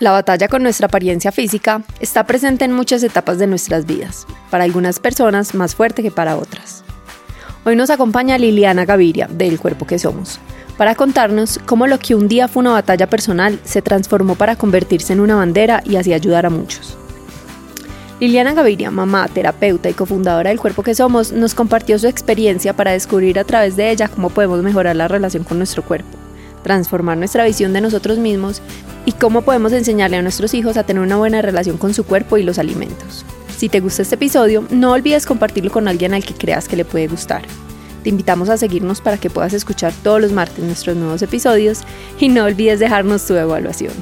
La batalla con nuestra apariencia física está presente en muchas etapas de nuestras vidas, para algunas personas más fuerte que para otras. Hoy nos acompaña Liliana Gaviria, de El Cuerpo que Somos, para contarnos cómo lo que un día fue una batalla personal se transformó para convertirse en una bandera y así ayudar a muchos. Liliana Gaviria, mamá, terapeuta y cofundadora del Cuerpo que Somos, nos compartió su experiencia para descubrir a través de ella cómo podemos mejorar la relación con nuestro cuerpo transformar nuestra visión de nosotros mismos y cómo podemos enseñarle a nuestros hijos a tener una buena relación con su cuerpo y los alimentos. Si te gusta este episodio, no olvides compartirlo con alguien al que creas que le puede gustar. Te invitamos a seguirnos para que puedas escuchar todos los martes nuestros nuevos episodios y no olvides dejarnos tu evaluación.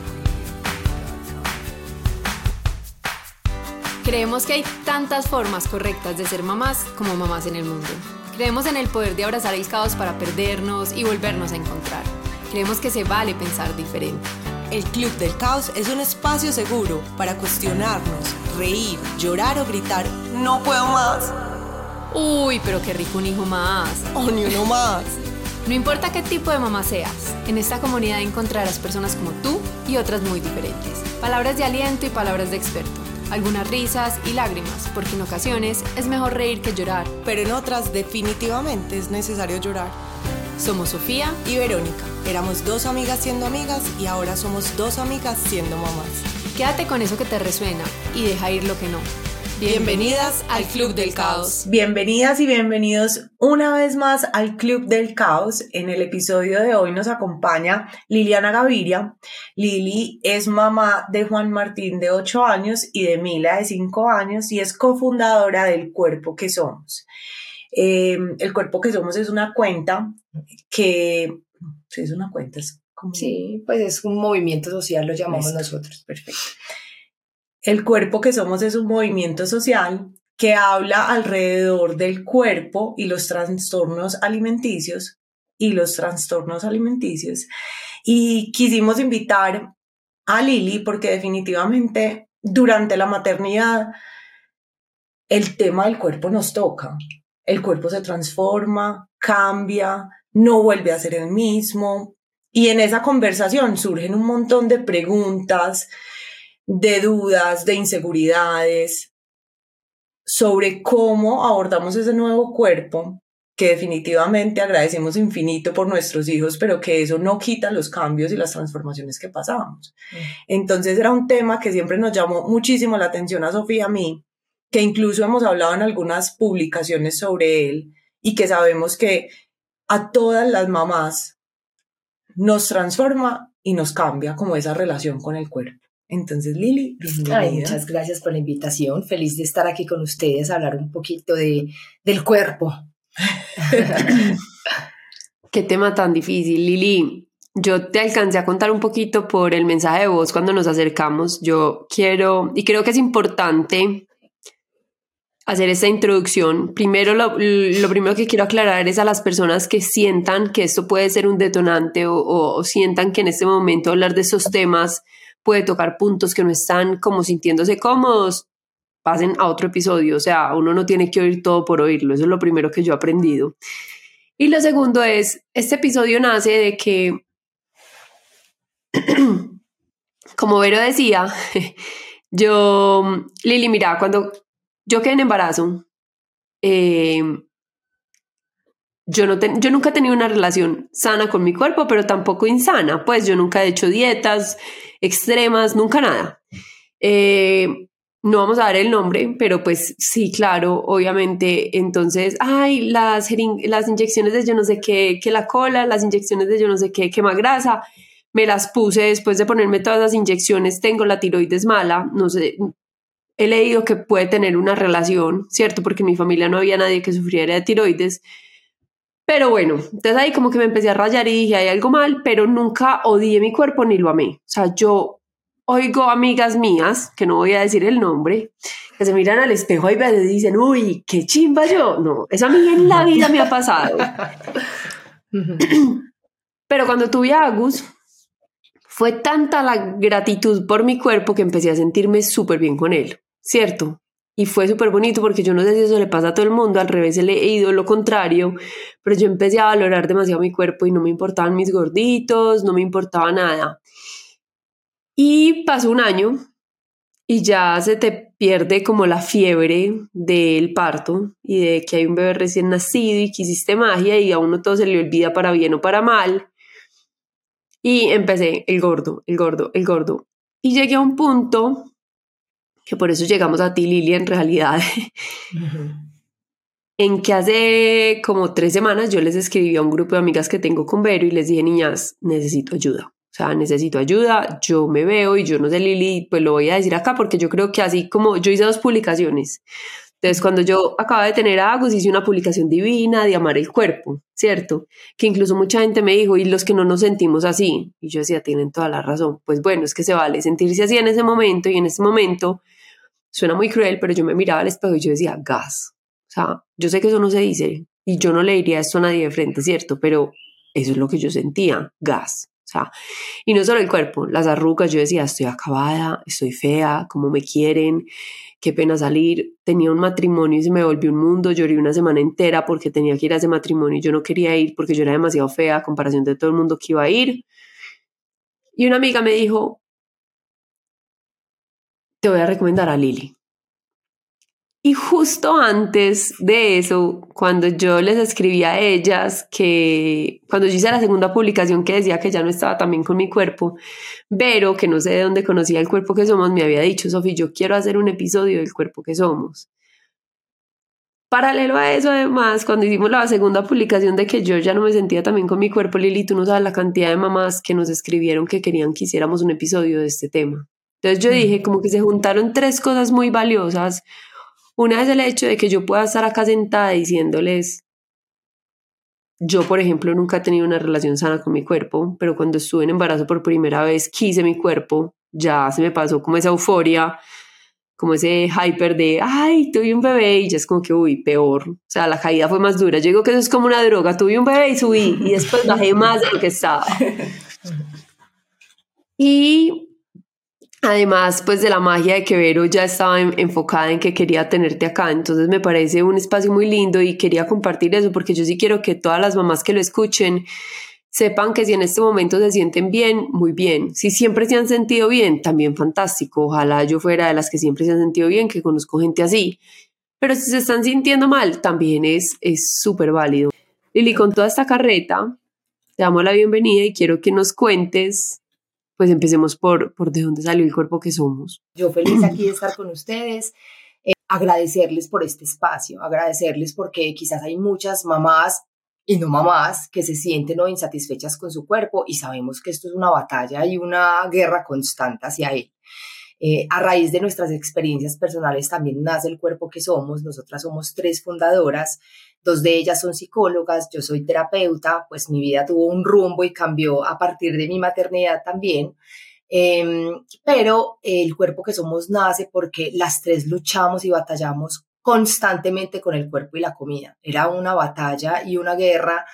Creemos que hay tantas formas correctas de ser mamás como mamás en el mundo. Creemos en el poder de abrazar el caos para perdernos y volvernos a encontrar. Creemos que se vale pensar diferente. El Club del Caos es un espacio seguro para cuestionarnos, reír, llorar o gritar, no puedo más. Uy, pero qué rico un hijo más. O ni uno más. No importa qué tipo de mamá seas, en esta comunidad encontrarás personas como tú y otras muy diferentes. Palabras de aliento y palabras de experto. Algunas risas y lágrimas, porque en ocasiones es mejor reír que llorar. Pero en otras definitivamente es necesario llorar. Somos Sofía y Verónica. Éramos dos amigas siendo amigas y ahora somos dos amigas siendo mamás. Quédate con eso que te resuena y deja ir lo que no. Bienvenidas al Club del Caos. Bienvenidas y bienvenidos una vez más al Club del Caos. En el episodio de hoy nos acompaña Liliana Gaviria. Lili es mamá de Juan Martín de 8 años y de Mila de 5 años y es cofundadora del Cuerpo que Somos. Eh, el Cuerpo que Somos es una cuenta que es una cuenta, es como... Sí, pues es un movimiento social, lo llamamos nosotros. Perfecto. El cuerpo que somos es un movimiento social que habla alrededor del cuerpo y los trastornos alimenticios y los trastornos alimenticios. Y quisimos invitar a Lili porque definitivamente durante la maternidad el tema del cuerpo nos toca. El cuerpo se transforma, cambia, no vuelve a ser el mismo. Y en esa conversación surgen un montón de preguntas, de dudas, de inseguridades sobre cómo abordamos ese nuevo cuerpo que definitivamente agradecemos infinito por nuestros hijos, pero que eso no quita los cambios y las transformaciones que pasamos. Mm. Entonces era un tema que siempre nos llamó muchísimo la atención a Sofía y a mí, que incluso hemos hablado en algunas publicaciones sobre él y que sabemos que a todas las mamás nos transforma y nos cambia como esa relación con el cuerpo. Entonces, Lili, muchas gracias por la invitación. Feliz de estar aquí con ustedes, a hablar un poquito de, del cuerpo. Qué tema tan difícil, Lili. Yo te alcancé a contar un poquito por el mensaje de voz cuando nos acercamos. Yo quiero, y creo que es importante hacer esta introducción, primero lo, primero que quiero aclarar es a las personas que sientan que esto puede ser un detonante o, sientan que en este momento hablar de estos temas puede tocar puntos que no están como sintiéndose cómodos, pasen a otro episodio, o sea, uno no tiene que oír todo por oírlo, eso es lo primero que yo he aprendido. Y lo segundo es, este episodio nace de que, como Vero decía, yo, Lili, mira, cuando yo quedé en embarazo. Eh, yo, no yo nunca he tenido una relación sana con mi cuerpo, pero tampoco insana. Pues yo nunca he hecho dietas extremas, nunca nada. Eh, no vamos a dar el nombre, pero pues sí, claro, obviamente. Entonces, ay, las, las inyecciones de yo no sé qué, que la cola, las inyecciones de yo no sé qué, quema grasa. Me las puse después de ponerme todas las inyecciones. Tengo la tiroides mala, no sé, he leído que puede tener una relación, ¿cierto? Porque en mi familia no había nadie que sufriera de tiroides. Pero bueno, entonces ahí como que me empecé a rayar y dije, hay algo mal, pero nunca odié mi cuerpo ni lo amé. O sea, yo oigo amigas mías, que no voy a decir el nombre, que se miran al espejo y me dicen, uy, qué chimba yo. No, eso a mí en la vida me ha pasado. pero cuando tuve a Agus, fue tanta la gratitud por mi cuerpo que empecé a sentirme súper bien con él. ¿Cierto? Y fue súper bonito porque yo no sé si eso le pasa a todo el mundo, al revés he leído lo contrario, pero yo empecé a valorar demasiado mi cuerpo y no me importaban mis gorditos, no me importaba nada. Y pasó un año y ya se te pierde como la fiebre del parto y de que hay un bebé recién nacido y que hiciste magia y a uno todo se le olvida para bien o para mal. Y empecé el gordo, el gordo, el gordo. Y llegué a un punto, que por eso llegamos a ti, Lili, en realidad, en que hace como tres semanas yo les escribí a un grupo de amigas que tengo con Vero y les dije, niñas, necesito ayuda. O sea, necesito ayuda, yo me veo y yo no sé, Lili, pues lo voy a decir acá porque yo creo que así como yo hice dos publicaciones. Entonces, cuando yo acababa de tener a Agus, hice una publicación divina de amar el cuerpo, ¿cierto? Que incluso mucha gente me dijo, y los que no nos sentimos así. Y yo decía, tienen toda la razón. Pues bueno, es que se vale sentirse así en ese momento y en ese momento suena muy cruel, pero yo me miraba al espejo y yo decía, gas. O sea, yo sé que eso no se dice y yo no le diría esto a nadie de frente, ¿cierto? Pero eso es lo que yo sentía, gas. O sea, y no solo el cuerpo, las arrugas, yo decía, estoy acabada, estoy fea, cómo me quieren, qué pena salir. Tenía un matrimonio y se me volvió un mundo, lloré una semana entera porque tenía que ir a ese matrimonio y yo no quería ir porque yo era demasiado fea a comparación de todo el mundo que iba a ir. Y una amiga me dijo, te voy a recomendar a Lili. Y justo antes de eso, cuando yo les escribí a ellas que cuando yo hice la segunda publicación que decía que ya no estaba también con mi cuerpo, pero que no sé de dónde conocía el cuerpo que somos, me había dicho, Sofi, yo quiero hacer un episodio del cuerpo que somos. Paralelo a eso, además, cuando hicimos la segunda publicación de que yo ya no me sentía también con mi cuerpo, Lili, tú no sabes la cantidad de mamás que nos escribieron que querían que hiciéramos un episodio de este tema. Entonces yo dije, como que se juntaron tres cosas muy valiosas una es el hecho de que yo pueda estar acá sentada diciéndoles, yo por ejemplo nunca he tenido una relación sana con mi cuerpo, pero cuando estuve en embarazo por primera vez quise mi cuerpo, ya se me pasó como esa euforia, como ese hyper de, ay, tuve un bebé y ya es como que, uy, peor. O sea, la caída fue más dura. Yo digo que eso es como una droga. Tuve un bebé y subí y después bajé más de lo que estaba. Y Además, pues de la magia de que Vero ya estaba enfocada en que quería tenerte acá, entonces me parece un espacio muy lindo y quería compartir eso porque yo sí quiero que todas las mamás que lo escuchen sepan que si en este momento se sienten bien, muy bien. Si siempre se han sentido bien, también fantástico. Ojalá yo fuera de las que siempre se han sentido bien, que conozco gente así. Pero si se están sintiendo mal, también es súper válido. Lili, con toda esta carreta, te damos la bienvenida y quiero que nos cuentes pues empecemos por, por de dónde salió el cuerpo que somos. Yo feliz aquí de estar con ustedes, eh, agradecerles por este espacio, agradecerles porque quizás hay muchas mamás y no mamás que se sienten insatisfechas con su cuerpo y sabemos que esto es una batalla y una guerra constante hacia él. Eh, a raíz de nuestras experiencias personales también nace el cuerpo que somos. Nosotras somos tres fundadoras Dos de ellas son psicólogas, yo soy terapeuta, pues mi vida tuvo un rumbo y cambió a partir de mi maternidad también. Em, pero el cuerpo que somos nace porque las tres luchamos y batallamos constantemente con el cuerpo y la comida. Era una batalla y una guerra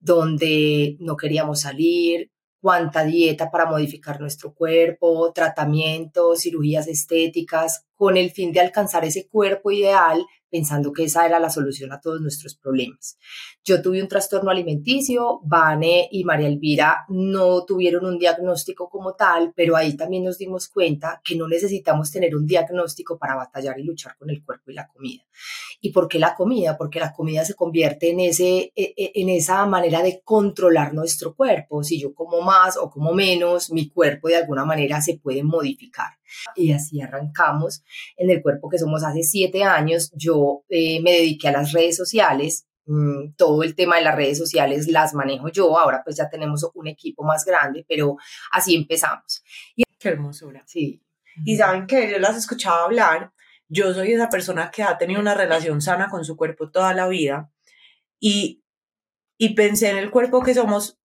donde no queríamos salir, cuánta dieta para modificar nuestro cuerpo, tratamientos, cirugías estéticas, con el fin de alcanzar ese cuerpo ideal pensando que esa era la solución a todos nuestros problemas. Yo tuve un trastorno alimenticio, Vane y María Elvira no tuvieron un diagnóstico como tal, pero ahí también nos dimos cuenta que no necesitamos tener un diagnóstico para batallar y luchar con el cuerpo y la comida. ¿Y por qué la comida? Porque la comida se convierte en, ese, e, e, en esa manera de controlar nuestro cuerpo. Si yo como más o como menos, mi cuerpo de alguna manera se puede modificar. Y así arrancamos en el cuerpo que somos hace siete años. Yo eh, me dediqué a las redes sociales. Mm, todo el tema de las redes sociales las manejo yo. Ahora pues ya tenemos un equipo más grande, pero así empezamos. Y, Qué hermosura. Sí. Y saben que yo las escuchaba hablar. Yo soy esa persona que ha tenido una relación sana con su cuerpo toda la vida. Y, y pensé en el cuerpo que somos.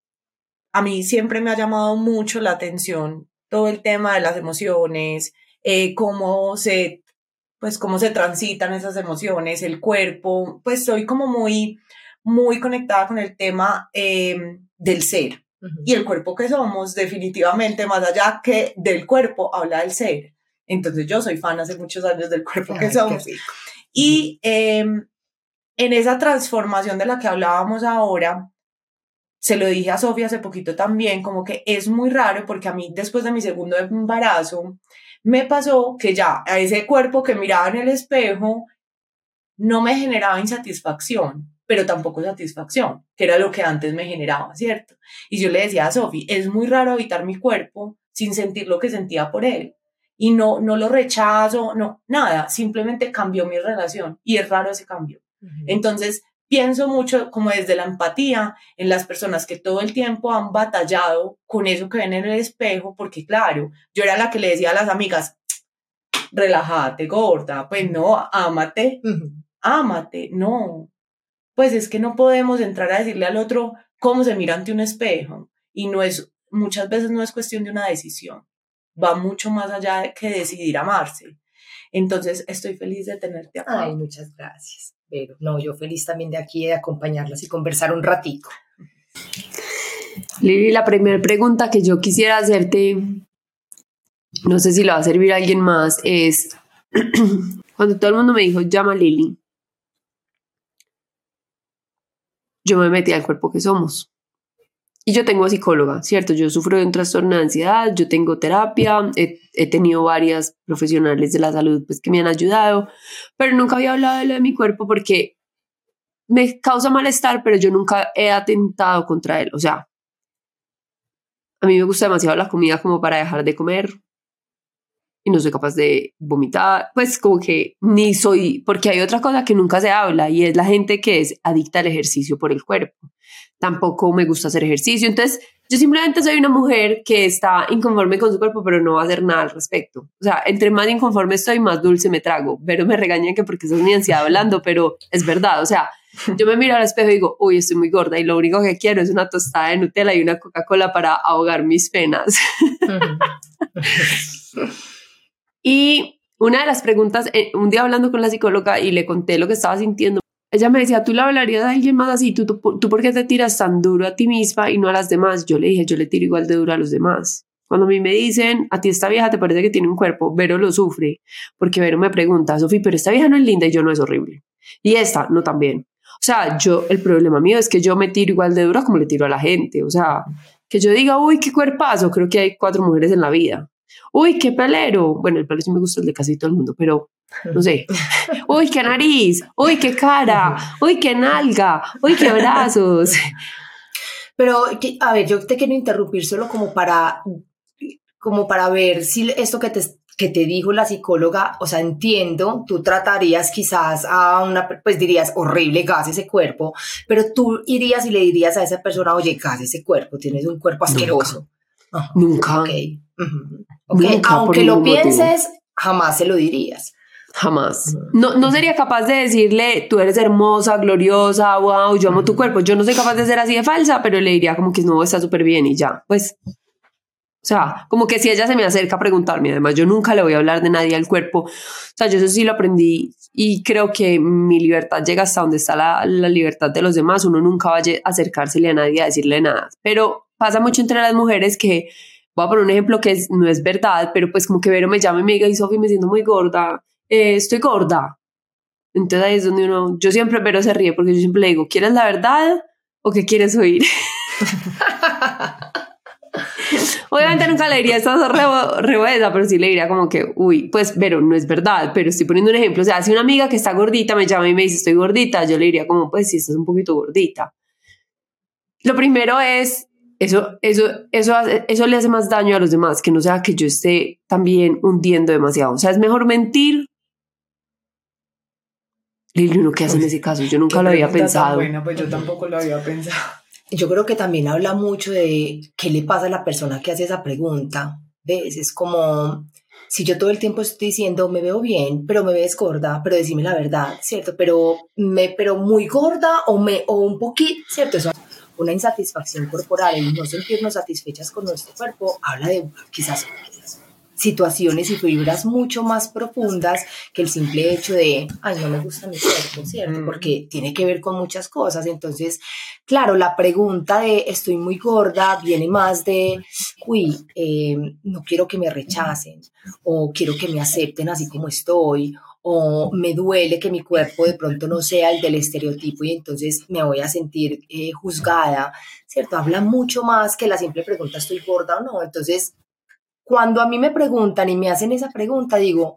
A mí siempre me ha llamado mucho la atención todo el tema de las emociones, eh, cómo se, pues cómo se transitan esas emociones, el cuerpo, pues estoy como muy, muy conectada con el tema em, del ser. Y el cuerpo que somos, definitivamente, más allá que del cuerpo, habla del ser. Entonces yo soy fan hace muchos años del cuerpo que somos. Y em, en esa transformación de la que hablábamos ahora, se lo dije a Sofía hace poquito también, como que es muy raro porque a mí después de mi segundo embarazo me pasó que ya a ese cuerpo que miraba en el espejo no me generaba insatisfacción, pero tampoco satisfacción, que era lo que antes me generaba, ¿cierto? Y yo le decía a Sofía, es muy raro habitar mi cuerpo sin sentir lo que sentía por él. Y no, no lo rechazo, no, nada, simplemente cambió mi relación y es raro ese cambio. Entonces, pienso mucho como desde la empatía en las personas que todo el tiempo han batallado con eso que ven en el espejo, porque claro, yo era la que le decía a las amigas, relájate, gorda, pues no, ámate, ámate, no. Pues es que no podemos entrar a decirle al otro cómo se mira ante un espejo y no es, muchas veces no es cuestión de una decisión, va mucho más allá de que decidir amarse. Entonces, estoy feliz de tenerte acá. Ay, muchas gracias. Pero no, yo feliz también de aquí de acompañarlas y conversar un ratico. Lili, la primera pregunta que yo quisiera hacerte, no sé si lo va a servir a alguien más, es cuando todo el mundo me dijo, llama Lili, yo me metí al cuerpo que somos. Y yo tengo psicóloga, ¿cierto? Yo sufro de un trastorno de ansiedad, yo tengo terapia, he, tenido varias profesionales de la salud pues, que me han ayudado, pero nunca había hablado de lo de mi cuerpo porque me causa malestar, pero yo nunca he atentado contra él. O sea, a mí me gusta demasiado la comida como para dejar de comer y no soy capaz de vomitar, pues como que ni soy, porque hay otra cosa que nunca se habla y es la gente que es adicta al ejercicio por el cuerpo tampoco me gusta hacer ejercicio. Entonces, yo simplemente soy una mujer que está inconforme con su cuerpo, pero no va a hacer nada al respecto. O sea, entre más inconforme estoy, más dulce me trago. Pero me regañan que porque soy mi ansiedad hablando, pero es verdad. O sea, yo me miro al espejo y digo, uy, estoy muy gorda y lo único que quiero es una tostada de Nutella y una Coca-Cola para ahogar mis penas. y una de las preguntas, eh, un día hablando con la psicóloga y le conté lo que estaba sintiendo, ella me decía, tú le hablarías a alguien más así, ¿Tú, tú, por qué te tiras tan duro a ti misma y no a las demás. Yo le dije, yo le tiro igual de duro a los demás. Cuando a mí me dicen, a ti esta vieja te parece que tiene un cuerpo, Vero lo sufre, porque Vero me pregunta, Sofi, pero esta vieja no es linda y yo no es horrible. Y esta no también. O sea, yo, el problema mío es que yo me tiro igual de duro como le tiro a la gente. O sea, que yo diga, uy, qué cuerpazo, creo que hay cuatro mujeres en la vida. Uy, qué pelero. Bueno, el pelo sí me gusta el de casi todo el mundo, pero no sé. Uy, qué nariz. Uy, qué cara. Uy, qué nalga. Uy, qué brazos. Pero, a ver, yo te quiero interrumpir solo como para, como para ver si esto que te, que te dijo la psicóloga, o sea, entiendo, tú tratarías quizás a una, pues dirías, horrible, gas ese cuerpo, pero tú irías y le dirías a esa persona, oye, gas ese cuerpo, tienes un cuerpo asqueroso. Nunca. Aunque lo pienses, jamás se lo dirías. Jamás. No, no sería capaz de decirle, tú eres hermosa, gloriosa, wow, yo amo tu cuerpo. Yo no soy capaz de ser así de falsa, pero le diría como que no, está súper bien y ya. Pues, o sea, como que si ella se me acerca a preguntarme, además yo nunca le voy a hablar de nadie al cuerpo. O sea, yo eso sí lo aprendí y creo que mi libertad llega hasta donde está la, la libertad de los demás. Uno nunca va a acercársele a nadie a decirle nada. Pero pasa mucho entre las mujeres que voy a poner un ejemplo que no es verdad, pero pues como que Vero me llama y me diga, y Sofi, me siento muy gorda, eh, estoy gorda. Entonces ahí es donde uno, yo siempre, Vero se ríe porque yo siempre le digo, ¿quieres la verdad o qué quieres oír? Obviamente nunca le diría esta revuelta, pero sí le diría como que, uy, pues, pero no es verdad, pero estoy poniendo un ejemplo. O sea, si una amiga que está gordita me llama y me dice estoy gordita, yo le diría como, pues, si estás un poquito gordita. Lo primero es eso, eso, eso, eso le hace más daño a los demás, que no sea que yo esté también hundiendo demasiado. O sea, es mejor mentir. Lili, ¿no qué hace en ese caso? Yo nunca lo había pensado. Bueno, pues yo tampoco lo había pensado. Yo creo que también habla mucho de qué le pasa a la persona que hace esa pregunta. ¿Ves? Es como si yo todo el tiempo estoy diciendo me veo bien, pero me ves gorda, pero decime la verdad, ¿cierto? Pero me pero muy gorda o me o un poquito, ¿cierto? Eso una insatisfacción corporal, y no sentirnos satisfechas con nuestro cuerpo, habla de quizás situaciones y fibras mucho más profundas que el simple hecho de, ay, no me gusta mi cuerpo, ¿cierto? Mm. Porque tiene que ver con muchas cosas. Entonces, claro, la pregunta de estoy muy gorda viene más de, uy, eh, no quiero que me rechacen o quiero que me acepten así como estoy o me duele que mi cuerpo de pronto no sea el del estereotipo y entonces me voy a sentir eh, juzgada, ¿cierto? Habla mucho más que la simple pregunta estoy gorda o no. Entonces, cuando a mí me preguntan y me hacen esa pregunta, digo,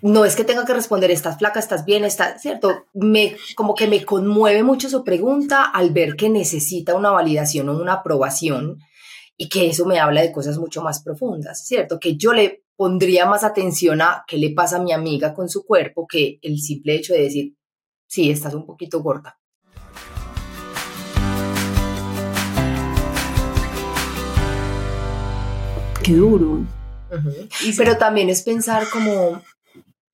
no es que tenga que responder, estás flaca, estás bien, estás, ¿cierto? Me, como que me conmueve mucho su pregunta al ver que necesita una validación o una aprobación y que eso me habla de cosas mucho más profundas, ¿cierto? Que yo le pondría más atención a qué le pasa a mi amiga con su cuerpo que el simple hecho de decir, sí, estás un poquito gorda. Qué duro. Pero también es pensar como,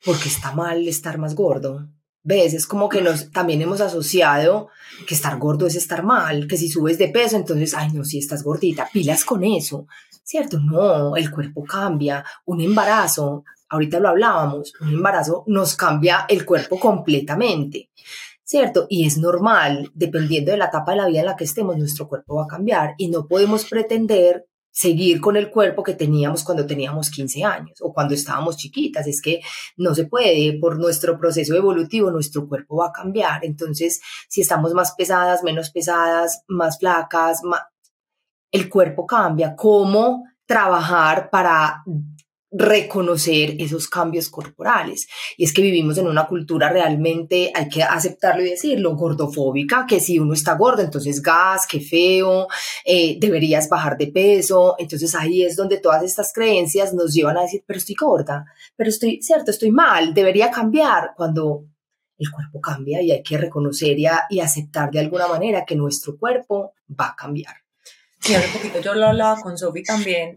porque está mal estar más gordo. ¿Ves? Es como que nos también hemos asociado que estar gordo es estar mal, que si subes de peso, entonces, ay, no, si estás gordita, pilas con eso, ¿cierto? No, el cuerpo cambia, un embarazo, ahorita lo hablábamos, un embarazo nos cambia el cuerpo completamente, ¿cierto? Y es normal, dependiendo de la etapa de la vida en la que estemos, nuestro cuerpo va a cambiar y no podemos pretender seguir con el cuerpo que teníamos cuando teníamos 15 años o cuando estábamos chiquitas. Es que no se puede, por nuestro proceso evolutivo, nuestro cuerpo va a cambiar. Entonces, si estamos más pesadas, menos pesadas, más flacas, el cuerpo cambia. ¿Cómo trabajar para reconocer esos cambios corporales. Y es que vivimos en una cultura realmente, hay que aceptarlo y decirlo, gordofóbica, que si uno está gordo, entonces gas, qué feo, eh, deberías bajar de peso. Entonces ahí es donde todas estas creencias nos llevan a decir, pero estoy gorda, pero estoy, cierto, estoy mal, debería cambiar, cuando el cuerpo cambia y hay que reconocer y, y aceptar de alguna manera que nuestro cuerpo va a cambiar. Sí, hace poquito yo lo hablaba con Sofi también,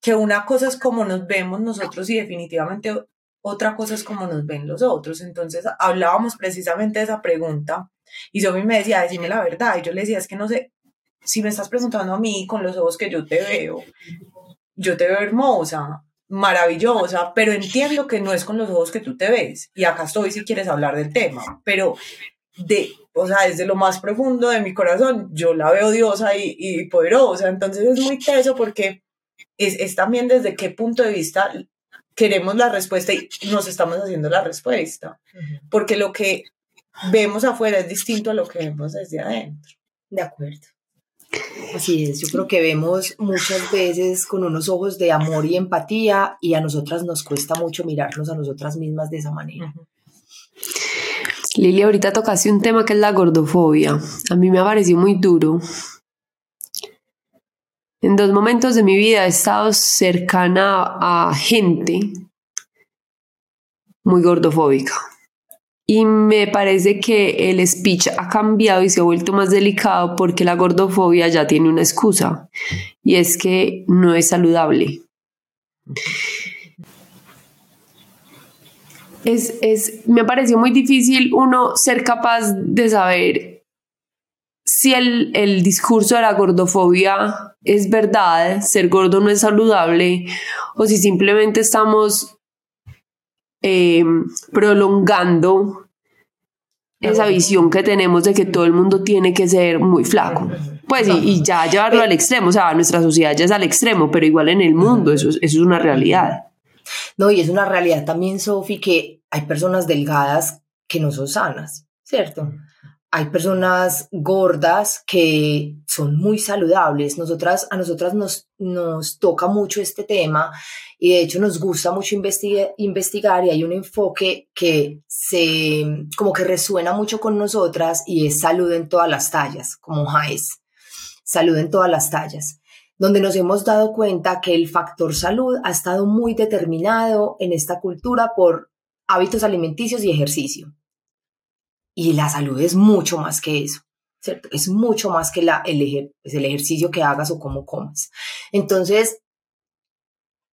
que una cosa es como nos vemos nosotros y definitivamente otra cosa es como nos ven los otros. Entonces hablábamos precisamente de esa pregunta y Sofi me decía, decime la verdad. Y yo le decía, es que no sé, si me estás preguntando a mí con los ojos que yo te veo, yo te veo hermosa, maravillosa, pero entiendo que no es con los ojos que tú te ves. Y acá estoy si quieres hablar del tema, pero de, o sea, desde lo más profundo de mi corazón, yo la veo diosa y, y poderosa. Entonces es muy teso porque es, también desde qué punto de vista queremos la respuesta y nos estamos haciendo la respuesta. Porque lo que vemos afuera es distinto a lo que vemos desde adentro. De acuerdo. Así es, yo creo que vemos muchas veces con unos ojos de amor y empatía y a nosotras nos cuesta mucho mirarnos a nosotras mismas de esa manera. Lili, ahorita tocaste un tema que es la gordofobia. A mí me ha parecido muy duro en dos momentos de mi vida he estado cercana a gente muy gordofóbica. Y me parece que el speech ha cambiado y se ha vuelto más delicado porque la gordofobia ya tiene una excusa y es que no es saludable. Es, es, me pareció muy difícil uno ser capaz de saber si el, el, discurso de la gordofobia es verdad, ser gordo no es saludable, o si simplemente estamos eh, prolongando esa visión que tenemos de que todo el mundo tiene que ser muy flaco. Pues y, ya llevarlo al extremo, o sea, nuestra sociedad ya es al extremo, pero igual en el mundo eso, eso es una realidad. No, y es una realidad también, Sofi, que hay personas delgadas que no son sanas, ¿cierto? hay personas gordas que son muy saludables. Nosotras, a nosotras nos, nos toca mucho este tema y de hecho nos gusta mucho investigar y hay un enfoque que se, como que resuena mucho con nosotras y es salud en todas las tallas, como JAES, salud en todas las tallas, donde nos hemos dado cuenta que el factor salud ha estado muy determinado en esta cultura por hábitos alimenticios y ejercicio. Y la salud es mucho más que eso, ¿cierto? Es mucho más que la, el, pues, el ejercicio que hagas o cómo comes. Entonces,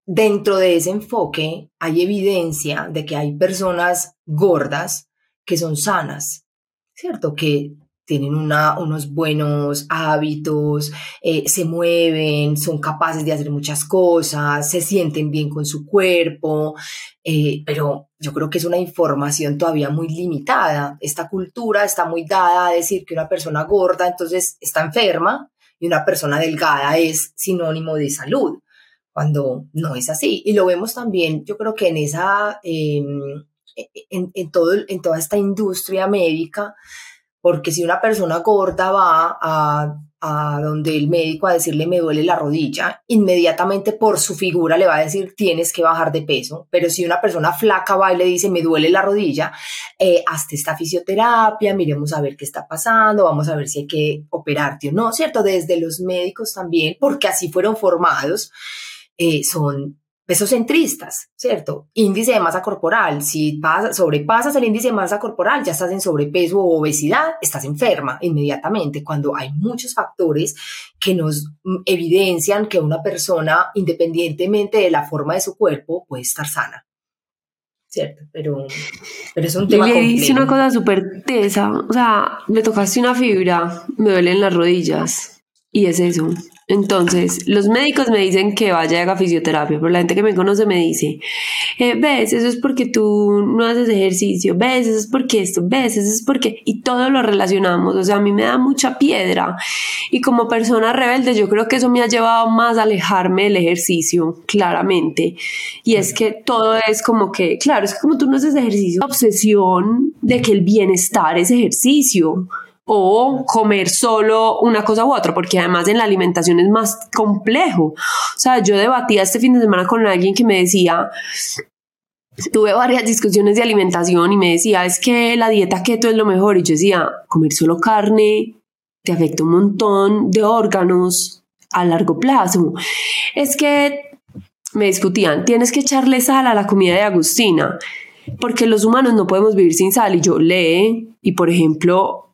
dentro de ese enfoque hay evidencia de que hay personas gordas que son sanas, ¿cierto? Que tienen una, unos buenos hábitos, eh, se mueven, son capaces de hacer muchas cosas, se sienten bien con su cuerpo, eh, pero yo creo que es una información todavía muy limitada. Esta cultura está muy dada a decir que una persona gorda entonces está enferma y una persona delgada es sinónimo de salud cuando no es así. Y lo vemos también, yo creo que en esa, em, en, en, todo, en toda esta industria médica, porque si una persona gorda va a a donde el médico a decirle me duele la rodilla, inmediatamente por su figura le va a decir tienes que bajar de peso, pero si una persona flaca va y le dice me duele la rodilla, eh, hazte esta fisioterapia, miremos a ver qué está pasando, vamos a ver si hay que operarte o no, ¿cierto? Desde los médicos también, porque así fueron formados, eh, son pesos centristas, ¿cierto? Índice de masa corporal. Si sobrepasas el índice de masa corporal, ya estás en sobrepeso o obesidad, estás enferma inmediatamente, cuando hay muchos factores que nos mm, evidencian que una persona, independientemente de la forma de su cuerpo, puede estar sana. ¿Cierto? Pero, pero es un tema Le hice una cosa súper tesa, o sea, me tocaste una fibra, me duelen las rodillas, y es eso. Entonces, los médicos me dicen que vaya a haga fisioterapia, pero la gente que me conoce me dice, eh, ves, eso es porque tú no haces ejercicio, ves, eso es porque esto, ves, eso es porque, y todo lo relacionamos, o sea, a mí me da mucha piedra. Y como persona rebelde yo creo que eso me ha llevado más a alejarme del ejercicio, claramente, y es que todo es como que, claro, es que como tú no haces ejercicio, la obsesión de que el bienestar es ejercicio o comer solo una cosa u otra, porque además en la alimentación es más complejo. O sea, yo debatía este fin de semana con alguien que me decía, tuve varias discusiones de alimentación y me decía, es que la dieta keto es lo mejor. Y yo decía, comer solo carne te afecta un montón de órganos a largo plazo. Es que me discutían, tienes que echarle sal a la comida de Agustina, porque los humanos no podemos vivir sin sal. Y yo lee, y por ejemplo,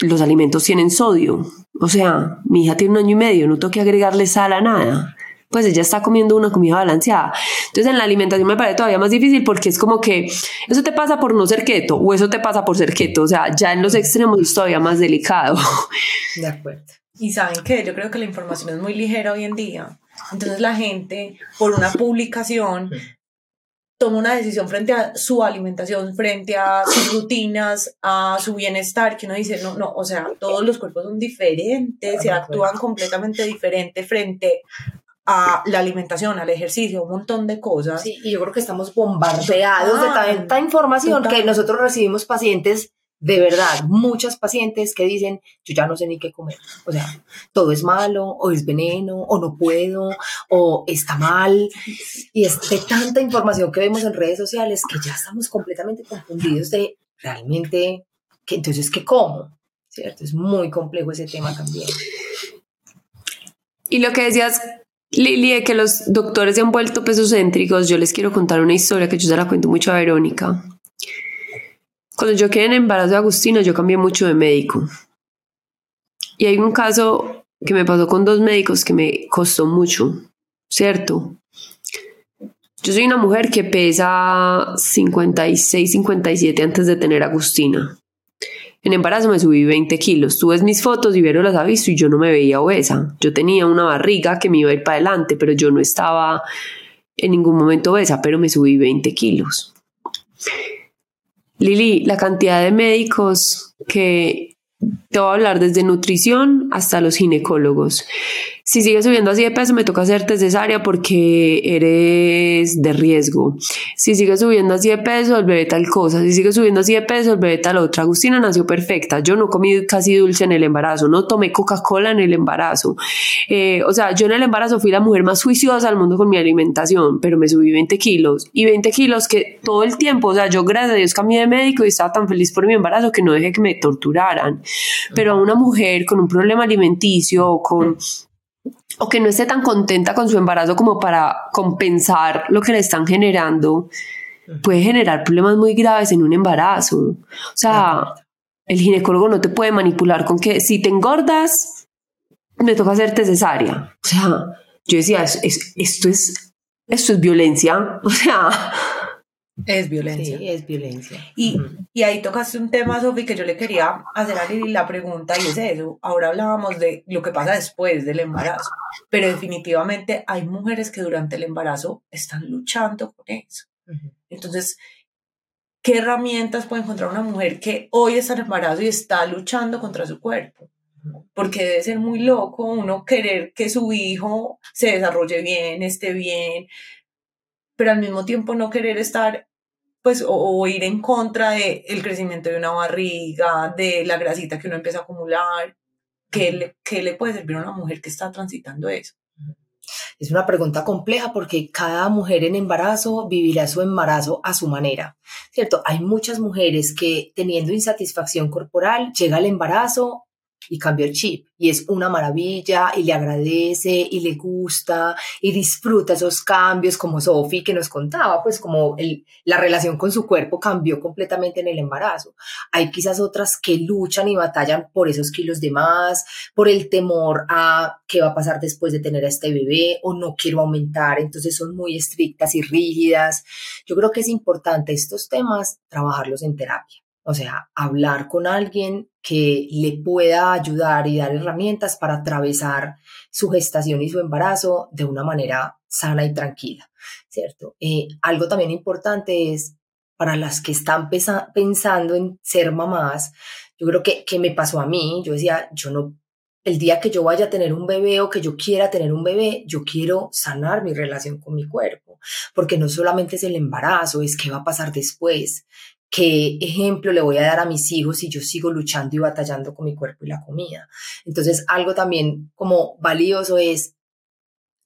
los alimentos tienen sodio. O sea, mi hija tiene un año y medio, no tengo que agregarle sal a nada. Pues ella está comiendo una comida balanceada. Entonces en la alimentación me parece todavía más difícil porque es como que eso te pasa por no ser keto o eso te pasa por ser keto. O sea, ya en los extremos es todavía más delicado. De acuerdo. Y saben que yo creo que la información es muy ligera hoy en día. Entonces la gente, por una publicación, toma una decisión frente a su alimentación, frente a sus rutinas, a su bienestar, que uno dice, no, no, o sea, todos los cuerpos son diferentes, se actúan completamente diferente frente a la alimentación, al ejercicio, un montón de cosas. Sí, y yo creo que estamos bombardeados de tanta información que nosotros recibimos pacientes de verdad, muchas pacientes que dicen, yo ya no sé ni qué comer. O sea, todo es malo, o es veneno, o no puedo, o está mal. Y es de tanta información que vemos en redes sociales que ya estamos completamente confundidos de realmente, que entonces, ¿qué como? ¿Cierto? Es muy complejo ese tema también. Y lo que decías, Lili, de que los doctores se han vuelto pesos céntricos, yo les quiero contar una historia que yo se la cuento mucho a Verónica. Cuando yo quedé en embarazo de Agustina, yo cambié mucho de médico. Y hay un caso que me pasó con dos médicos que me costó mucho, ¿cierto? Yo soy una mujer que pesa 56, 57 antes de tener Agustina. En embarazo me subí 20 kilos. Tú ves mis fotos y Vero las ha visto y yo no me veía obesa. Yo tenía una barriga que me iba a ir para adelante, pero yo no estaba en ningún momento obesa, pero me subí 20 kilos. Lili, la cantidad de médicos que te voy a hablar desde nutrición hasta los ginecólogos. Si sigues subiendo así de peso, me toca hacerte cesárea porque eres de riesgo. Si sigues subiendo así de peso, el bebé tal cosa. Si sigues subiendo así de peso, el bebé tal otra. Agustina nació perfecta. Yo no comí casi dulce en el embarazo. No tomé Coca-Cola en el embarazo. Eh, o sea, yo en el embarazo fui la mujer más juiciosa del mundo con mi alimentación, pero me subí 20 kilos. Y 20 kilos que todo el tiempo, o sea, yo gracias a Dios cambié de médico y estaba tan feliz por mi embarazo que no dejé que me torturaran. Pero a una mujer con un problema alimenticio o con o que no esté tan contenta con su embarazo como para compensar lo que le están generando, puede generar problemas muy graves en un embarazo. O sea, el ginecólogo no te puede manipular con que si te engordas, me toca hacerte cesárea. O sea, yo decía, esto es, esto es violencia. O sea, es violencia. Sí, es violencia. Y, y ahí tocaste un tema, Sofi, que yo le quería hacer a Lili la pregunta y es eso. Ahora hablábamos de lo que pasa después del embarazo, pero definitivamente hay mujeres que durante el embarazo están luchando con eso. Entonces, ¿qué herramientas puede encontrar una mujer que hoy está en embarazo y está luchando contra su cuerpo? porque debe ser muy loco uno querer que su hijo se desarrolle bien, esté bien, pero al mismo tiempo no querer estar pues o, ir en contra del el crecimiento de una barriga, de la grasita que uno empieza a acumular. ¿Qué le, ¿Qué le puede servir a una mujer que está transitando eso? Es una pregunta compleja porque cada mujer en embarazo vivirá su embarazo a su manera, ¿cierto? Hay muchas mujeres que teniendo insatisfacción corporal llega el embarazo y cambió el chip y es una maravilla y le agradece y le gusta y disfruta esos cambios como Sophie que nos contaba, pues como la relación con su cuerpo cambió completamente en el embarazo. Hay quizás otras que luchan y batallan por esos kilos de más, por el temor a qué va a pasar después de tener a este bebé o no quiero aumentar, entonces son muy estrictas y rígidas. Yo creo que es importante estos temas trabajarlos en terapia. O sea, hablar con alguien que le pueda ayudar y dar herramientas para atravesar su gestación y su embarazo de una manera sana y tranquila, ¿cierto? Eh, algo también importante es para las que están pensando en ser mamás, yo creo que, que me pasó a mí, yo decía, yo no, el día que yo vaya a tener un bebé o que yo quiera tener un bebé, yo quiero sanar mi relación con mi cuerpo, porque no solamente es el embarazo, es qué va a pasar después, qué ejemplo le voy a dar a mis hijos si yo sigo luchando y batallando con mi cuerpo y la comida. Entonces, algo también como valioso es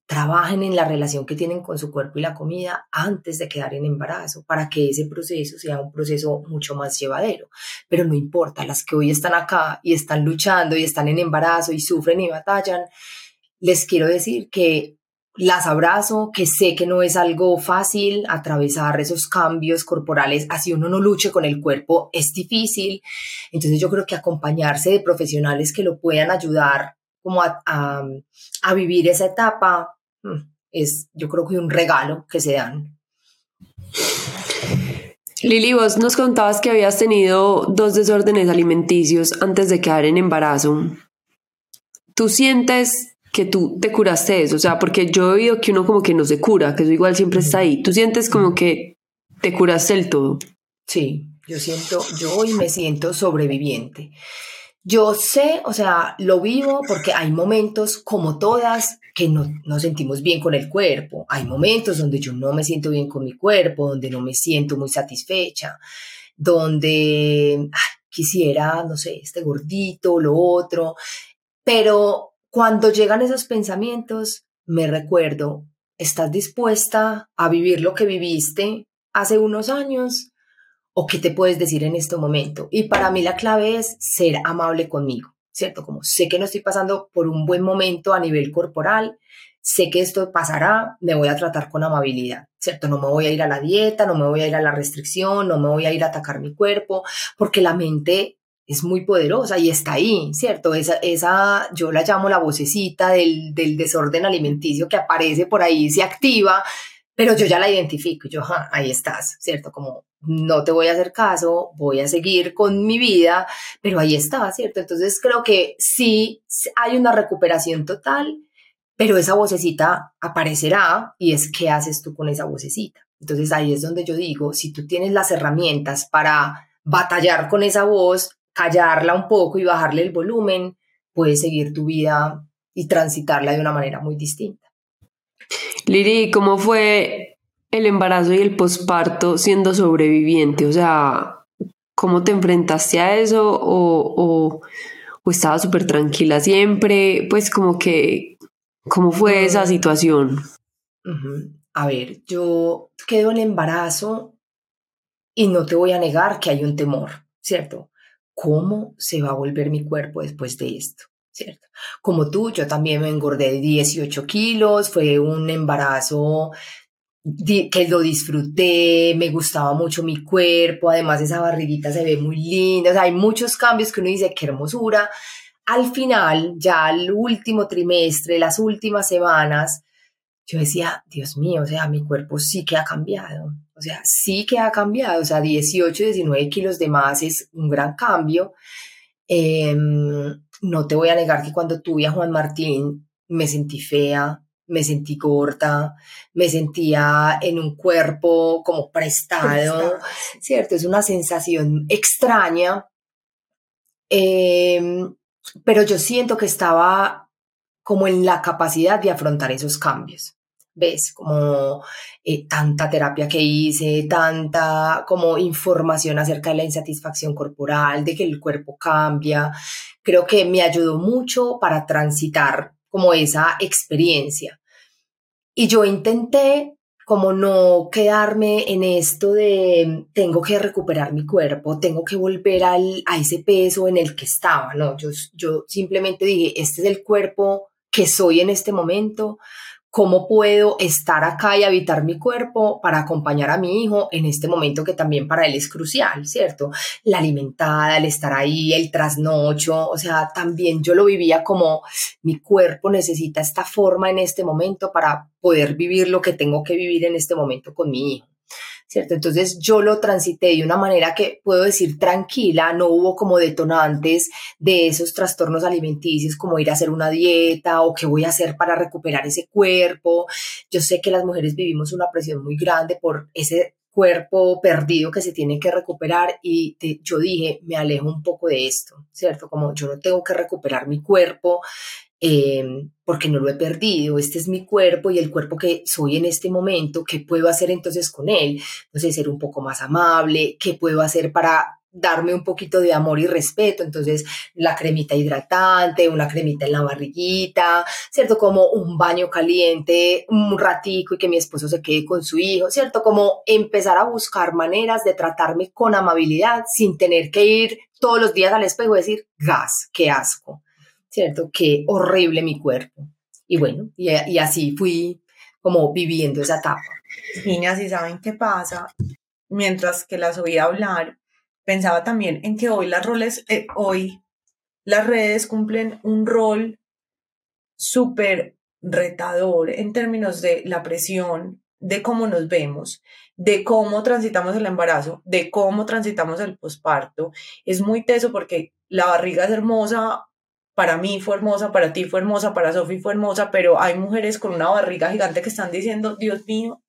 trabajen en la relación que tienen con su cuerpo y la comida antes de quedar en embarazo, para que ese proceso sea un proceso mucho más llevadero. Pero no importa, las que hoy están acá y están luchando y están en embarazo y sufren y batallan, les quiero decir que las abrazo, que sé que no es algo fácil atravesar esos cambios corporales, así uno no luche con el cuerpo, es difícil. Entonces yo creo que acompañarse de profesionales que lo puedan ayudar como a, a, vivir esa etapa mm, es yo creo que un regalo que se dan. Lili, vos nos contabas que habías tenido dos desórdenes alimenticios antes de quedar en embarazo. ¿Tú sientes que tú te curaste eso, o sea, porque yo he oído que uno como que no se cura, que eso igual siempre está ahí. Tú sientes como que te curaste el todo. Sí, yo siento, yo hoy me siento sobreviviente. Yo sé, o sea, lo vivo porque hay momentos como todas que no nos sentimos bien con el cuerpo. Hay momentos donde yo no me siento bien con mi cuerpo, donde no me siento muy satisfecha, donde quisiera, no sé, este gordito, lo otro. Pero cuando llegan esos pensamientos, me recuerdo, ¿estás dispuesta a vivir lo que viviste hace unos años? ¿O qué te puedes decir en este momento? Y para mí la clave es ser amable conmigo, ¿cierto? Como sé que no estoy pasando por un buen momento a nivel corporal, sé que esto pasará, me voy a tratar con amabilidad, ¿cierto? No me voy a ir a la dieta, no me voy a ir a la restricción, no me voy a ir a atacar mi cuerpo, porque la mente es muy poderosa y está ahí, ¿cierto? Esa, esa yo la llamo la vocecita del, del desorden alimenticio que aparece por ahí, se activa, pero yo ya la identifico, yo, ahí estás, ¿cierto? Como no te voy a hacer caso, voy a seguir con mi vida, pero ahí está, ¿cierto? Entonces creo que sí hay una recuperación total, pero esa vocecita aparecerá y es qué haces tú con esa vocecita. Entonces ahí es donde yo digo, si tú tienes las herramientas para batallar con esa voz, callarla un poco y bajarle el volumen, puedes seguir tu vida y transitarla de una manera muy distinta. Liri, ¿cómo fue el embarazo y el posparto siendo sobreviviente? O sea, ¿cómo te enfrentaste a eso o, o, o estabas súper tranquila siempre? Pues como que, ¿cómo fue esa mm. situación? A ver, yo quedo en embarazo y no te voy a negar que hay un temor, ¿cierto? Cómo se va a volver mi cuerpo después de esto, ¿cierto? Como tú, yo también me engordé 18 kilos, fue un embarazo que lo disfruté, me gustaba mucho mi cuerpo, además esa barriguita se ve muy linda, o sea, hay muchos cambios que uno dice, qué hermosura. Al final, ya el último trimestre, las últimas semanas, yo decía, Dios mío, o sea, mi cuerpo sí que ha cambiado. O sea, sí que ha cambiado. O sea, 18, 19 kilos de más es un gran cambio. Em, no te voy a negar que cuando tuve a Juan Martín me sentí fea, me sentí corta, me sentía en un cuerpo como prestado, ¿cierto? Es una sensación extraña. Em, pero yo siento que estaba como en la capacidad de afrontar esos cambios. ¿Ves? Como eh, tanta terapia que hice, tanta como información acerca de la insatisfacción corporal, de que el cuerpo cambia. Creo que me ayudó mucho para transitar como esa experiencia. Y yo intenté como no quedarme en esto de tengo que recuperar mi cuerpo, tengo que volver al, a ese peso en el que estaba, no, yo, yo simplemente dije, este es el cuerpo que soy en este momento, cómo puedo estar acá y habitar mi cuerpo para acompañar a mi hijo en este momento que también para él es crucial, ¿cierto? La alimentada, el estar ahí, el trasnocho, o sea, también yo lo vivía como mi cuerpo necesita esta forma en este momento para poder vivir lo que tengo que vivir en este momento con mi hijo. ¿Cierto? Entonces yo lo transité de una manera que puedo decir tranquila, no hubo como detonantes de esos trastornos alimenticios como ir a hacer una dieta o qué voy a hacer para recuperar ese cuerpo. Yo sé que las mujeres vivimos una presión muy grande por ese cuerpo perdido que se tiene que recuperar y yo dije, me alejo un poco de esto, ¿cierto? Como yo no tengo que recuperar mi cuerpo, Em, porque no lo he perdido, este es mi cuerpo y el cuerpo que soy en este momento, ¿qué puedo hacer entonces con él? Entonces, ser un poco más amable, ¿qué puedo hacer para darme un poquito de amor y respeto? Entonces, la cremita hidratante, una cremita en la barriguita, ¿cierto? Como un baño caliente, un ratico y que mi esposo se quede con su hijo, ¿cierto? Como empezar a buscar maneras de tratarme con amabilidad sin tener que ir todos los días al espejo y decir, gas, qué asco. ¿Cierto? Qué horrible mi cuerpo. Y bueno, y, así fui como viviendo esa etapa. Niñas, ¿y saben qué pasa? Mientras que las oía hablar, pensaba también en que hoy las roles, eh, hoy las redes cumplen un rol súper retador en términos de la presión, de cómo nos vemos, de cómo transitamos el embarazo, de cómo transitamos el posparto. Es muy teso porque la barriga es hermosa para mí fue hermosa, para ti fue hermosa, para Sofi fue hermosa, pero hay mujeres con una barriga gigante que están diciendo, Dios mío,